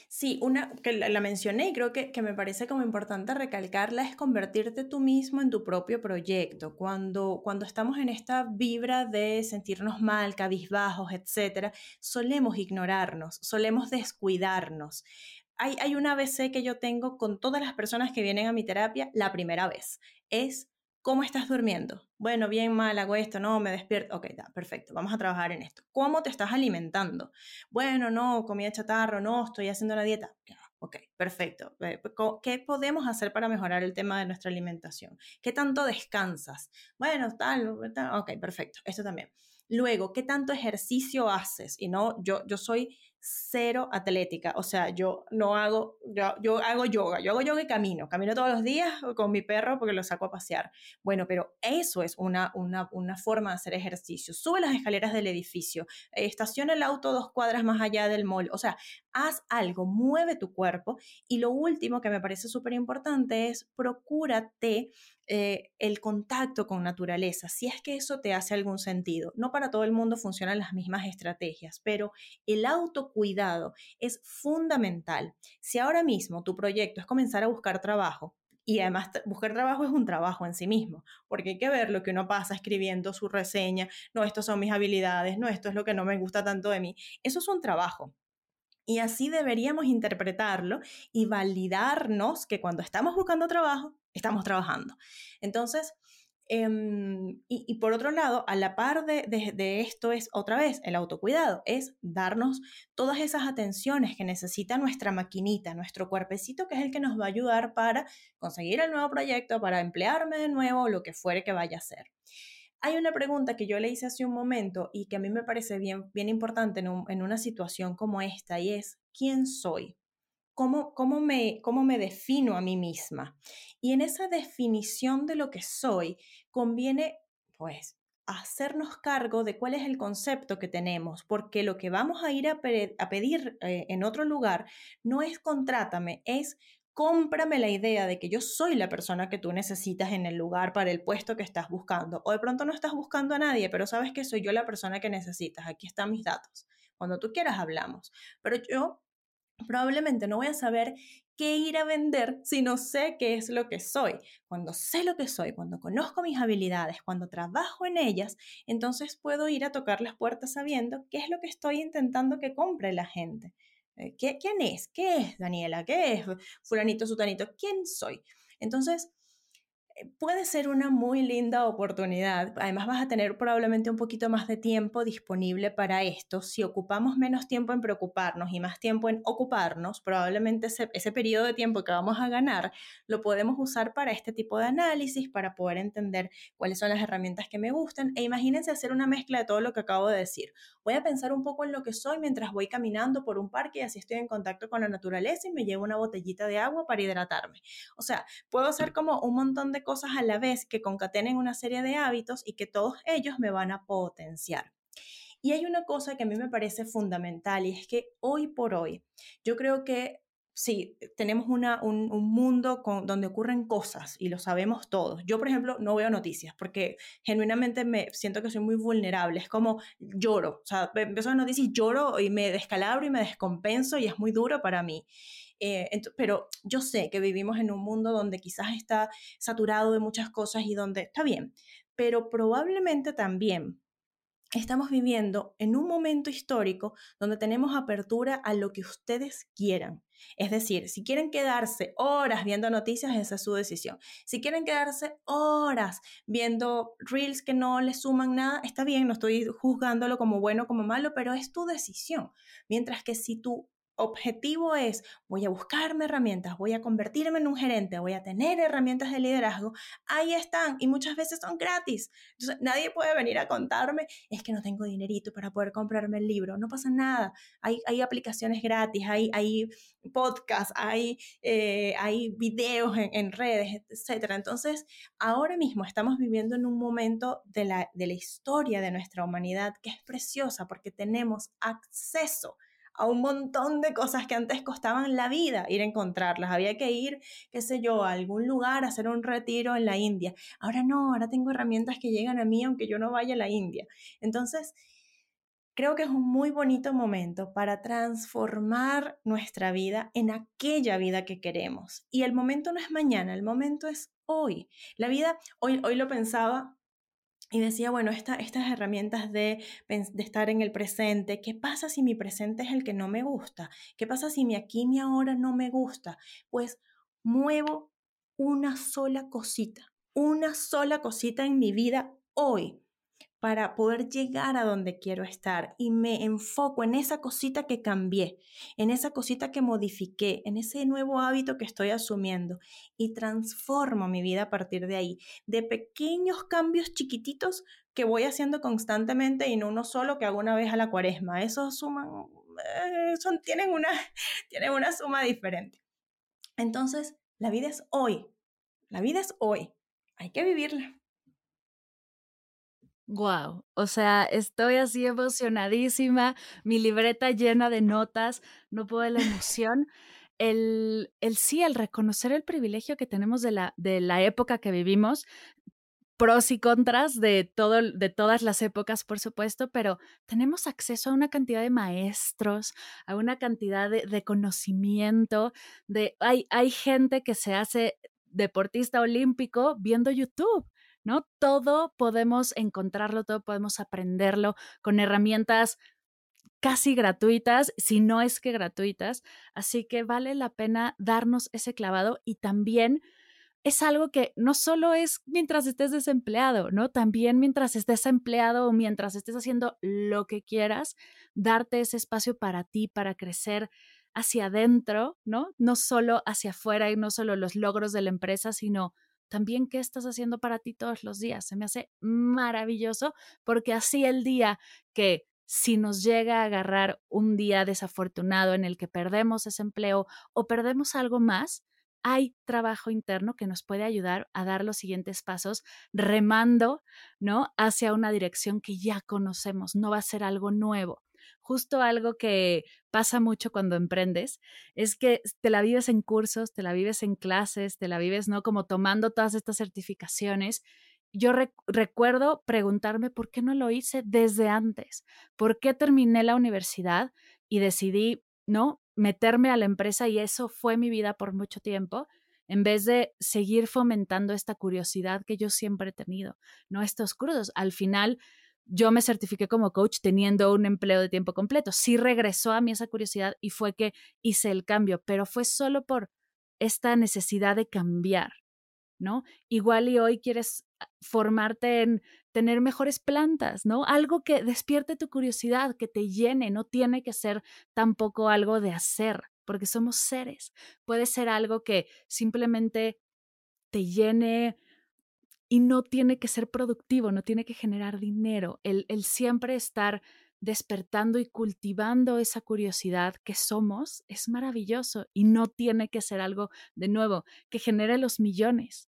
Sí, una que la, mencioné y creo que, que, me parece como importante recalcarla es convertirte tú mismo en tu propio proyecto. Cuando, cuando estamos en esta vibra de sentirnos mal, cabizbajos, etcétera, solemos ignorarnos, solemos descuidarnos. Hay, hay una ABC que yo tengo con todas las personas que vienen a mi terapia la primera vez. Es ¿Cómo estás durmiendo? Bueno, bien, mal, hago esto, no, me despierto. Ok, da, perfecto, vamos a trabajar en esto. ¿Cómo te estás alimentando? Bueno, no, comida chatarro, no, estoy haciendo la dieta. Ok, perfecto. Pues, ¿Qué podemos hacer para mejorar el tema de nuestra alimentación? ¿Qué tanto descansas? Bueno, tal, tal. ok, perfecto, esto también. Luego, ¿qué tanto ejercicio haces? Y no, yo, yo soy cero atlética, o sea, yo no hago, yo, yo hago yoga, yo hago yoga y camino, camino todos los días con mi perro porque lo saco a pasear. Bueno, pero eso es una, una, una forma de hacer ejercicio. Sube las escaleras del edificio, estaciona el auto dos cuadras más allá del mall, o sea, haz algo, mueve tu cuerpo y lo último que me parece súper importante es procúrate eh, el contacto con naturaleza, si es que eso te hace algún sentido. No para todo el mundo funcionan las mismas estrategias, pero el autocuidado es fundamental. Si ahora mismo tu proyecto es comenzar a buscar trabajo, Y además buscar trabajo es un trabajo en sí mismo, porque hay que ver lo que uno pasa escribiendo su reseña, no, estas son mis habilidades, no, esto es lo que no me gusta tanto de mí. Eso es un trabajo. Y así deberíamos interpretarlo y validarnos que cuando estamos buscando trabajo, estamos trabajando. Entonces, Em, y, por otro lado, a la par de, esto es otra vez el autocuidado, es darnos todas esas atenciones que necesita nuestra maquinita, nuestro cuerpecito, que es el que nos va a ayudar para conseguir el nuevo proyecto, para emplearme de nuevo, lo que fuere que vaya a ser. Hay una pregunta que yo le hice hace un momento y que a mí me parece bien, bien importante en, en una situación como esta y es, ¿quién soy? Cómo, me, cómo me defino a mí misma. Y en esa definición de lo que soy, conviene, pues, hacernos cargo de cuál es el concepto que tenemos, porque lo que vamos a ir a, pedir eh, en otro lugar no es contrátame, es cómprame la idea de que yo soy la persona que tú necesitas en el lugar para el puesto que estás buscando. O de pronto no estás buscando a nadie, pero sabes que soy yo la persona que necesitas. Aquí están mis datos. Cuando tú quieras hablamos. Pero yo probablemente no voy a saber qué ir a vender si no sé qué es lo que soy. Cuando sé lo que soy, cuando conozco mis habilidades, cuando trabajo en ellas, entonces puedo ir a tocar las puertas sabiendo qué es lo que estoy intentando que compre la gente. Eh, ¿Quién es? ¿Qué es Daniela? ¿Qué es fulanito, sutanito? ¿Quién soy? Entonces, puede ser una muy linda oportunidad. Además vas a tener probablemente un poquito más de tiempo disponible para esto. Si ocupamos menos tiempo en preocuparnos y más tiempo en ocuparnos, probablemente ese, ese periodo de tiempo que vamos a ganar lo podemos usar para este tipo de análisis, para poder entender cuáles son las herramientas que me gustan. E imagínense hacer una mezcla de todo lo que acabo de decir. Voy a pensar un poco en lo que soy mientras voy caminando por un parque y así estoy en contacto con la naturaleza y me llevo una botellita de agua para hidratarme. O sea, puedo hacer como un montón de cosas a la vez que concatenen una serie de hábitos y que todos ellos me van a potenciar. Y hay una cosa que a mí me parece fundamental y es que hoy por hoy yo creo que sí, tenemos una, un, mundo con, donde ocurren cosas y lo sabemos todos. Yo, por ejemplo, no veo noticias porque genuinamente me siento que soy muy vulnerable. Es como lloro. O sea, empiezo a noticias lloro y me descalabro y me descompenso y es muy duro para mí. Eh, pero yo sé que vivimos en un mundo donde quizás está saturado de muchas cosas y donde está bien, pero probablemente también estamos viviendo en un momento histórico donde tenemos apertura a lo que ustedes quieran. Es decir, si quieren quedarse horas viendo noticias, esa es su decisión. Si quieren quedarse horas viendo reels que no les suman nada, está bien, no estoy juzgándolo como bueno o como malo, pero es tu decisión. Mientras que si tú objetivo es, voy a buscarme herramientas, voy a convertirme en un gerente, voy a tener herramientas de liderazgo, ahí están y muchas veces son gratis. Entonces, nadie puede venir a contarme, es que no tengo dinerito para poder comprarme el libro. No pasa nada. Hay, hay aplicaciones gratis, hay, hay podcasts, hay, eh, hay videos en, en, redes, etc. Entonces, ahora mismo estamos viviendo en un momento de la, de la historia de nuestra humanidad que es preciosa porque tenemos acceso a un montón de cosas que antes costaban la vida ir a encontrarlas. Había que ir, qué sé yo, a algún lugar a hacer un retiro en la India. Ahora no, ahora tengo herramientas que llegan a mí aunque yo no vaya a la India. Entonces, creo que es un muy bonito momento para transformar nuestra vida en aquella vida que queremos. Y el momento no es mañana, el momento es hoy. La vida, hoy, hoy lo pensaba y decía, bueno, estas herramientas de, de, estar en el presente, ¿qué pasa si mi presente es el que no me gusta? ¿Qué pasa si mi aquí mi ahora no me gusta? Pues muevo una sola cosita, una sola cosita en mi vida hoy para poder llegar a donde quiero estar y me enfoco en esa cosita que cambié, en esa cosita que modifiqué, en ese nuevo hábito que estoy asumiendo y transformo mi vida a partir de ahí, de pequeños cambios chiquititos que voy haciendo constantemente y no uno solo que hago una vez a la cuaresma. Esos suman, eh, son, tienen, una, tienen una suma diferente. Entonces, la vida es hoy, la vida es hoy, hay que vivirla.
Wow, o sea, estoy así emocionadísima, mi libreta llena de notas, no puedo la emoción. El, el sí, el reconocer el privilegio que tenemos de la, de la época que vivimos, pros y contras de, todo, de todas las épocas, por supuesto, pero tenemos acceso a una cantidad de maestros, a una cantidad de, de conocimiento, de, hay, hay gente que se hace deportista olímpico viendo YouTube. ¿No? Todo podemos encontrarlo, todo podemos aprenderlo con herramientas casi gratuitas, si no es que gratuitas. Así que vale la pena darnos ese clavado y también es algo que no solo es mientras estés desempleado, ¿no? También mientras estés empleado o mientras estés haciendo lo que quieras, darte ese espacio para ti, para crecer hacia adentro, ¿no? No solo hacia afuera y no solo los logros de la empresa, sino también qué estás haciendo para ti todos los días. Se me hace maravilloso porque así el día que si nos llega a agarrar un día desafortunado en el que perdemos ese empleo o perdemos algo más, hay trabajo interno que nos puede ayudar a dar los siguientes pasos remando, ¿no? Hacia una dirección que ya conocemos, no va a ser algo nuevo. Justo algo que pasa mucho cuando emprendes es que te la vives en cursos, te la vives en clases, te la vives, ¿no? Como tomando todas estas certificaciones. Yo recuerdo preguntarme por qué no lo hice desde antes, por qué terminé la universidad y decidí, ¿no? meterme a la empresa y eso fue mi vida por mucho tiempo, en vez de seguir fomentando esta curiosidad que yo siempre he tenido, ¿no? Estos cursos. Al final, yo me certifiqué como coach teniendo un empleo de tiempo completo. Sí regresó a mí esa curiosidad y fue que hice el cambio, pero fue solo por esta necesidad de cambiar, ¿no? Igual y hoy quieres ah, formarte en tener mejores plantas, ¿no? Algo que despierte tu curiosidad, que te llene, no tiene que ser tampoco algo de hacer, porque somos seres. Puede ser algo que simplemente te llene y no tiene que ser productivo, no tiene que generar dinero. El, el siempre estar despertando y cultivando esa curiosidad que somos es maravilloso y no tiene que ser algo de nuevo que genere los millones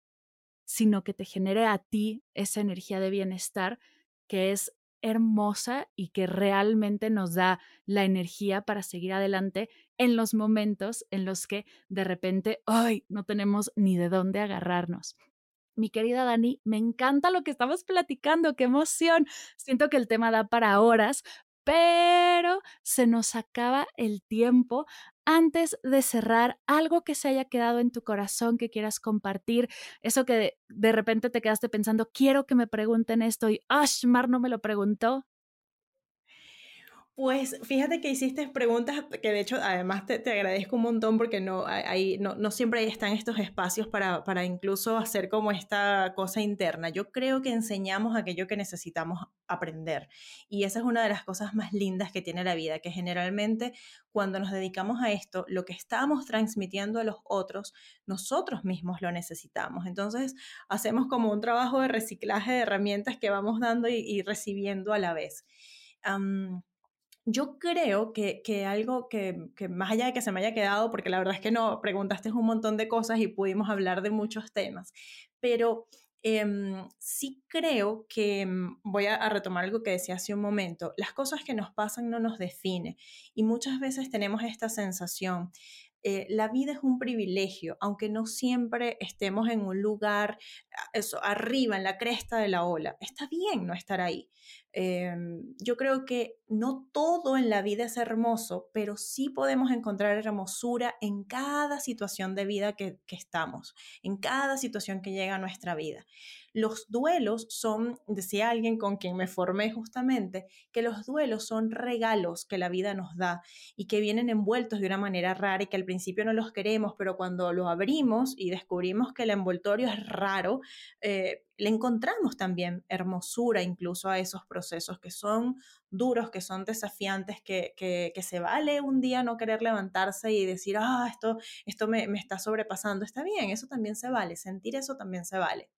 sino que te genere a ti esa energía de bienestar que es hermosa y que realmente nos da la energía para seguir adelante en los momentos en los que de repente, ay, no tenemos ni de dónde agarrarnos. Mi querida Dani, me encanta lo que estamos platicando, qué emoción. Siento que el tema da para horas, pero se nos acaba el tiempo antes de cerrar algo que se haya quedado en tu corazón que quieras compartir, eso que de, repente te quedaste pensando, quiero que me pregunten esto y, Ashmar no me lo preguntó.
Pues fíjate que hiciste preguntas que de hecho además te, agradezco un montón porque no, hay, no, no siempre están estos espacios para, para, incluso hacer como esta cosa interna. Yo creo que enseñamos aquello que necesitamos aprender y esa es una de las cosas más lindas que tiene la vida, que generalmente cuando nos dedicamos a esto, lo que estamos transmitiendo a los otros, nosotros mismos lo necesitamos. Entonces hacemos como un trabajo de reciclaje de herramientas que vamos dando y, recibiendo a la vez. Yo creo que, que algo que, que, más allá de que se me haya quedado, porque la verdad es que no, preguntaste un montón de cosas y pudimos hablar de muchos temas, pero em, sí creo que mm, voy a, retomar algo que decía hace un momento, las cosas que nos pasan no nos define y muchas veces tenemos esta sensación. Eh, la vida es un privilegio, aunque no siempre estemos en un lugar eso, arriba, en la cresta de la ola. Está bien no estar ahí. Em, yo creo que no todo en la vida es hermoso, pero sí podemos encontrar hermosura en cada situación de vida que, estamos, en cada situación que llega a nuestra vida. Los duelos son, decía alguien con quien me formé justamente, que los duelos son regalos que la vida nos da y que vienen envueltos de una manera rara y que al principio no los queremos, pero cuando lo abrimos y descubrimos que el envoltorio es raro, eh, le encontramos también hermosura incluso a esos procesos que son duros, que son desafiantes, que, que, se vale un día no querer levantarse y decir, ah, esto, esto me, me está sobrepasando. Está bien, eso también se vale, sentir eso también se vale.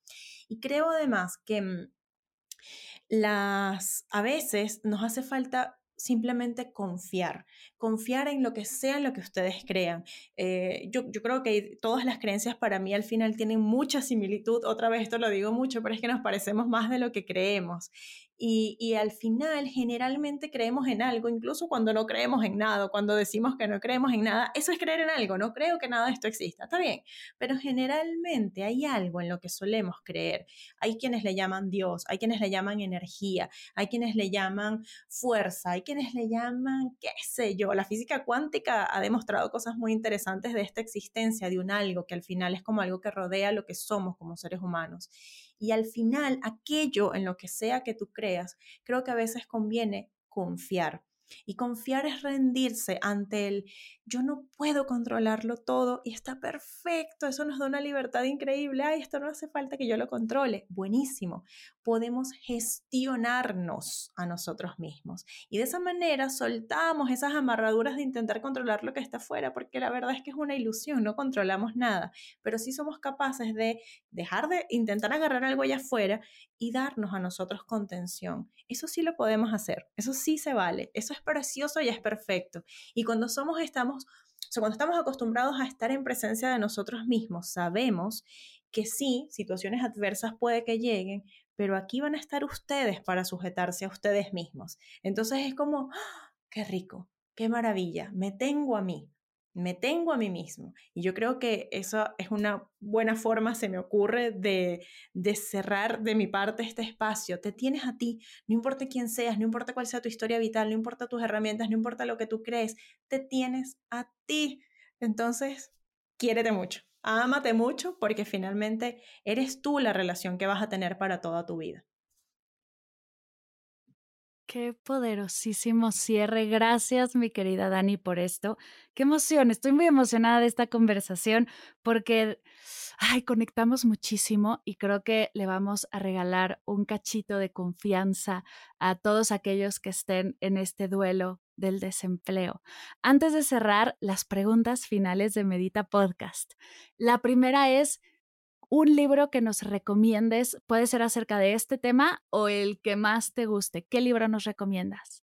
Y creo además que mm, las, a veces nos hace falta simplemente confiar, confiar en lo que sea, lo que ustedes crean. Eh, yo, yo, creo que todas las creencias para mí al final tienen mucha similitud, otra vez esto lo digo mucho, pero es que nos parecemos más de lo que creemos. Y, y, al final generalmente creemos en algo, incluso cuando no creemos en nada, cuando decimos que no creemos en nada, eso es creer en algo, no creo que nada de esto exista, está bien, pero generalmente hay algo en lo que solemos creer. Hay quienes le llaman Dios, hay quienes le llaman energía, hay quienes le llaman fuerza, hay quienes le llaman, qué sé yo, la física cuántica ha demostrado cosas muy interesantes de esta existencia, de un algo que al final es como algo que rodea lo que somos como seres humanos. Y al final, aquello en lo que sea que tú creas, creo que a veces conviene confiar. Y confiar es rendirse ante el yo no puedo controlarlo todo y está perfecto, eso nos da una libertad increíble, ay, esto no hace falta que yo lo controle, buenísimo, podemos gestionarnos a nosotros mismos y de esa manera soltamos esas amarraduras de intentar controlar lo que está afuera, porque la verdad es que es una ilusión, no controlamos nada, pero sí somos capaces de dejar de intentar agarrar algo allá afuera y darnos a nosotros contención. Eso sí lo podemos hacer, eso sí se vale, eso es precioso y es perfecto. Y cuando somos, estamos, cuando estamos acostumbrados a estar en presencia de nosotros mismos, sabemos que sí, situaciones adversas puede que lleguen, pero aquí van a estar ustedes para sujetarse a ustedes mismos. Entonces es como, ¡ah! qué rico, qué maravilla, me tengo a mí, me tengo a mí mismo. Y yo creo que eso es una buena forma, se me ocurre, de, de, cerrar de mi parte este espacio. Te tienes a ti, no importa quién seas, no importa cuál sea tu historia vital, no importa tus herramientas, no importa lo que tú crees, te tienes a ti. Entonces, quiérete mucho, ámate mucho, porque finalmente eres tú la relación que vas a tener para toda tu vida.
Qué poderosísimo cierre. Gracias, mi querida Dani, por esto. Qué emoción. Estoy muy emocionada de esta conversación porque, ay, conectamos muchísimo y creo que le vamos a regalar un cachito de confianza a todos aquellos que estén en este duelo del desempleo. Antes de cerrar, las preguntas finales de Medita Podcast. La primera es, un libro que nos recomiendes, puede ser acerca de este tema o el que más te guste. ¿Qué libro nos recomiendas?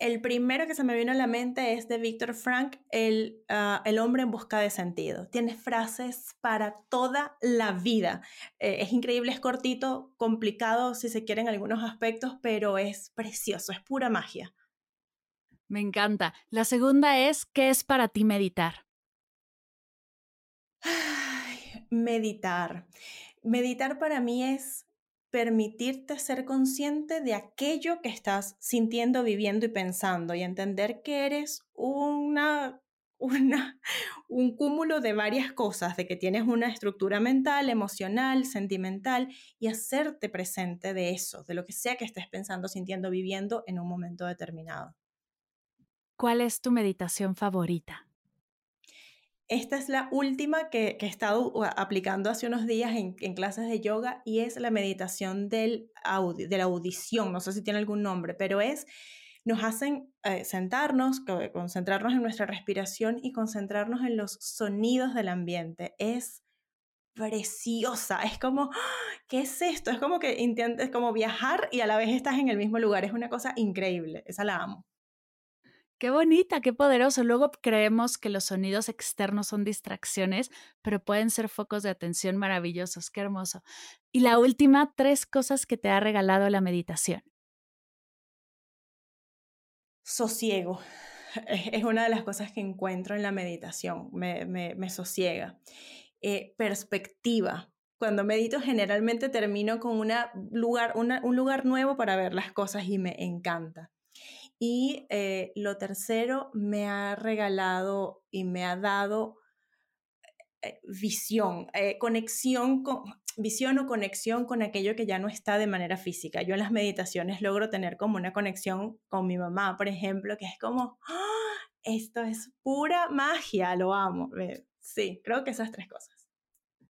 El primero que se me vino a la mente es de Víctor Frank, el, ah, el, hombre en busca de sentido. Tiene frases para toda la vida. Eh, es increíble, es cortito, complicado si se quieren algunos aspectos, pero es precioso, es pura magia.
Me encanta. La segunda es, ¿qué es para ti meditar?
Meditar. Meditar para mí es permitirte ser consciente de aquello que estás sintiendo, viviendo y pensando y entender que eres una, una, un cúmulo de varias cosas, de que tienes una estructura mental, emocional, sentimental y hacerte presente de eso, de lo que sea que estés pensando, sintiendo, viviendo en un momento determinado.
¿Cuál es tu meditación favorita?
Esta es la última que, he estado aplicando hace unos días en, clases de yoga y es la meditación del de la audición. No sé si tiene algún nombre, pero es, nos hacen eh, sentarnos, concentrarnos en nuestra respiración y concentrarnos en los sonidos del ambiente. Es preciosa, es como. ¿qué es esto? Es como que intentes como viajar y a la vez estás en el mismo lugar. Es una cosa increíble, esa la amo.
Qué bonita, qué poderoso. Luego creemos que los sonidos externos son distracciones, pero pueden ser focos de atención maravillosos. Qué hermoso. Y la última, tres cosas que te ha regalado la meditación.
Sosiego. Es una de las cosas que encuentro en la meditación. Me, me, sosiega. Eh, perspectiva. Cuando medito generalmente termino con lugar, un lugar nuevo para ver las cosas y me encanta. Y eh, lo tercero, me ha regalado y me ha dado eh, visión, eh, conexión con, visión o conexión con aquello que ya no está de manera física. Yo en las meditaciones logro tener como una conexión con mi mamá, por ejemplo, que es como, ¡Ah! esto es pura magia, lo amo. Sí, creo que esas tres cosas.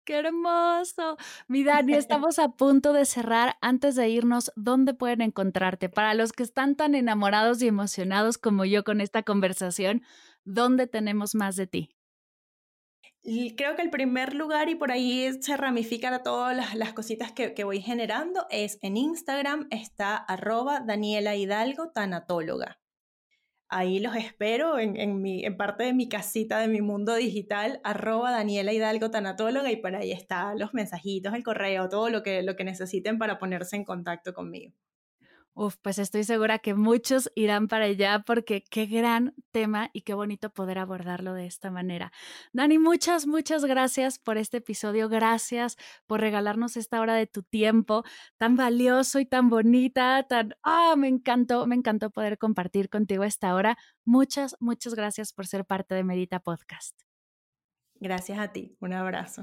¡Qué hermoso! Mi Dani, estamos a punto de cerrar. Antes de irnos, ¿dónde pueden encontrarte? Para los que están tan enamorados y emocionados como yo con esta conversación, ¿dónde tenemos más de ti?
creo que el primer lugar, y por ahí se ramifican todas las, cositas que, que, voy generando, es en Instagram, está arroba Daniela Hidalgo, tanatóloga ahí los espero en, mi, en parte de mi casita de mi mundo digital, arroba Daniela Hidalgo Tanatóloga, y por ahí están los mensajitos, el correo, todo lo que, lo que necesiten para ponerse en contacto conmigo.
Uf, pues estoy segura que muchos irán para allá porque qué gran tema y qué bonito poder abordarlo de esta manera. Dani, muchas, muchas gracias por este episodio. Gracias por regalarnos esta hora de tu tiempo tan valioso y tan bonita, tan... Ah, me encantó, me encantó poder compartir contigo esta hora. Muchas, muchas gracias por ser parte de Medita Podcast.
Gracias a ti. Un abrazo.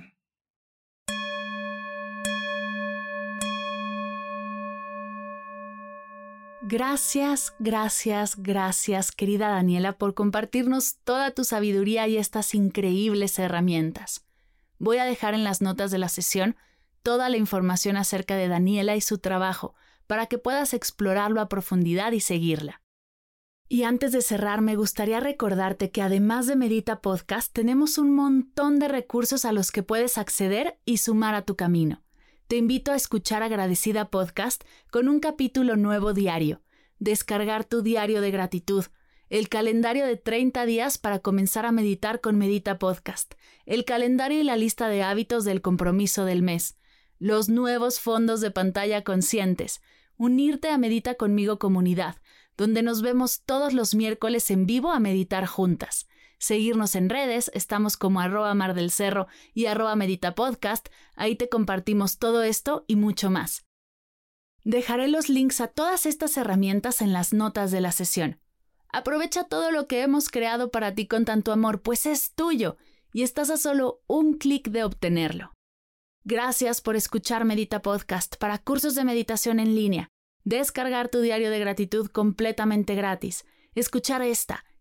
Gracias, gracias, gracias, querida Daniela, por compartirnos toda tu sabiduría y estas increíbles herramientas. Voy a dejar en las notas de la sesión toda la información acerca de Daniela y su trabajo, para que puedas explorarlo a profundidad y seguirla. Y antes de cerrar, me gustaría recordarte que además de Medita Podcast, tenemos un montón de recursos a los que puedes acceder y sumar a tu camino te invito a escuchar Agradecida Podcast con un capítulo nuevo diario, descargar tu diario de gratitud, el calendario de 30 días para comenzar a meditar con Medita Podcast, el calendario y la lista de hábitos del compromiso del mes, los nuevos fondos de pantalla conscientes, unirte a Medita conmigo comunidad, donde nos vemos todos los miércoles en vivo a meditar juntas seguirnos en redes, estamos como arroba mar del cerro y arroba medita podcast, ahí te compartimos todo esto y mucho más. Dejaré los links a todas estas herramientas en las notas de la sesión. Aprovecha todo lo que hemos creado para ti con tanto amor, pues es tuyo y estás a solo un clic de obtenerlo. Gracias por escuchar Medita Podcast para cursos de meditación en línea, descargar tu diario de gratitud completamente gratis, escuchar esta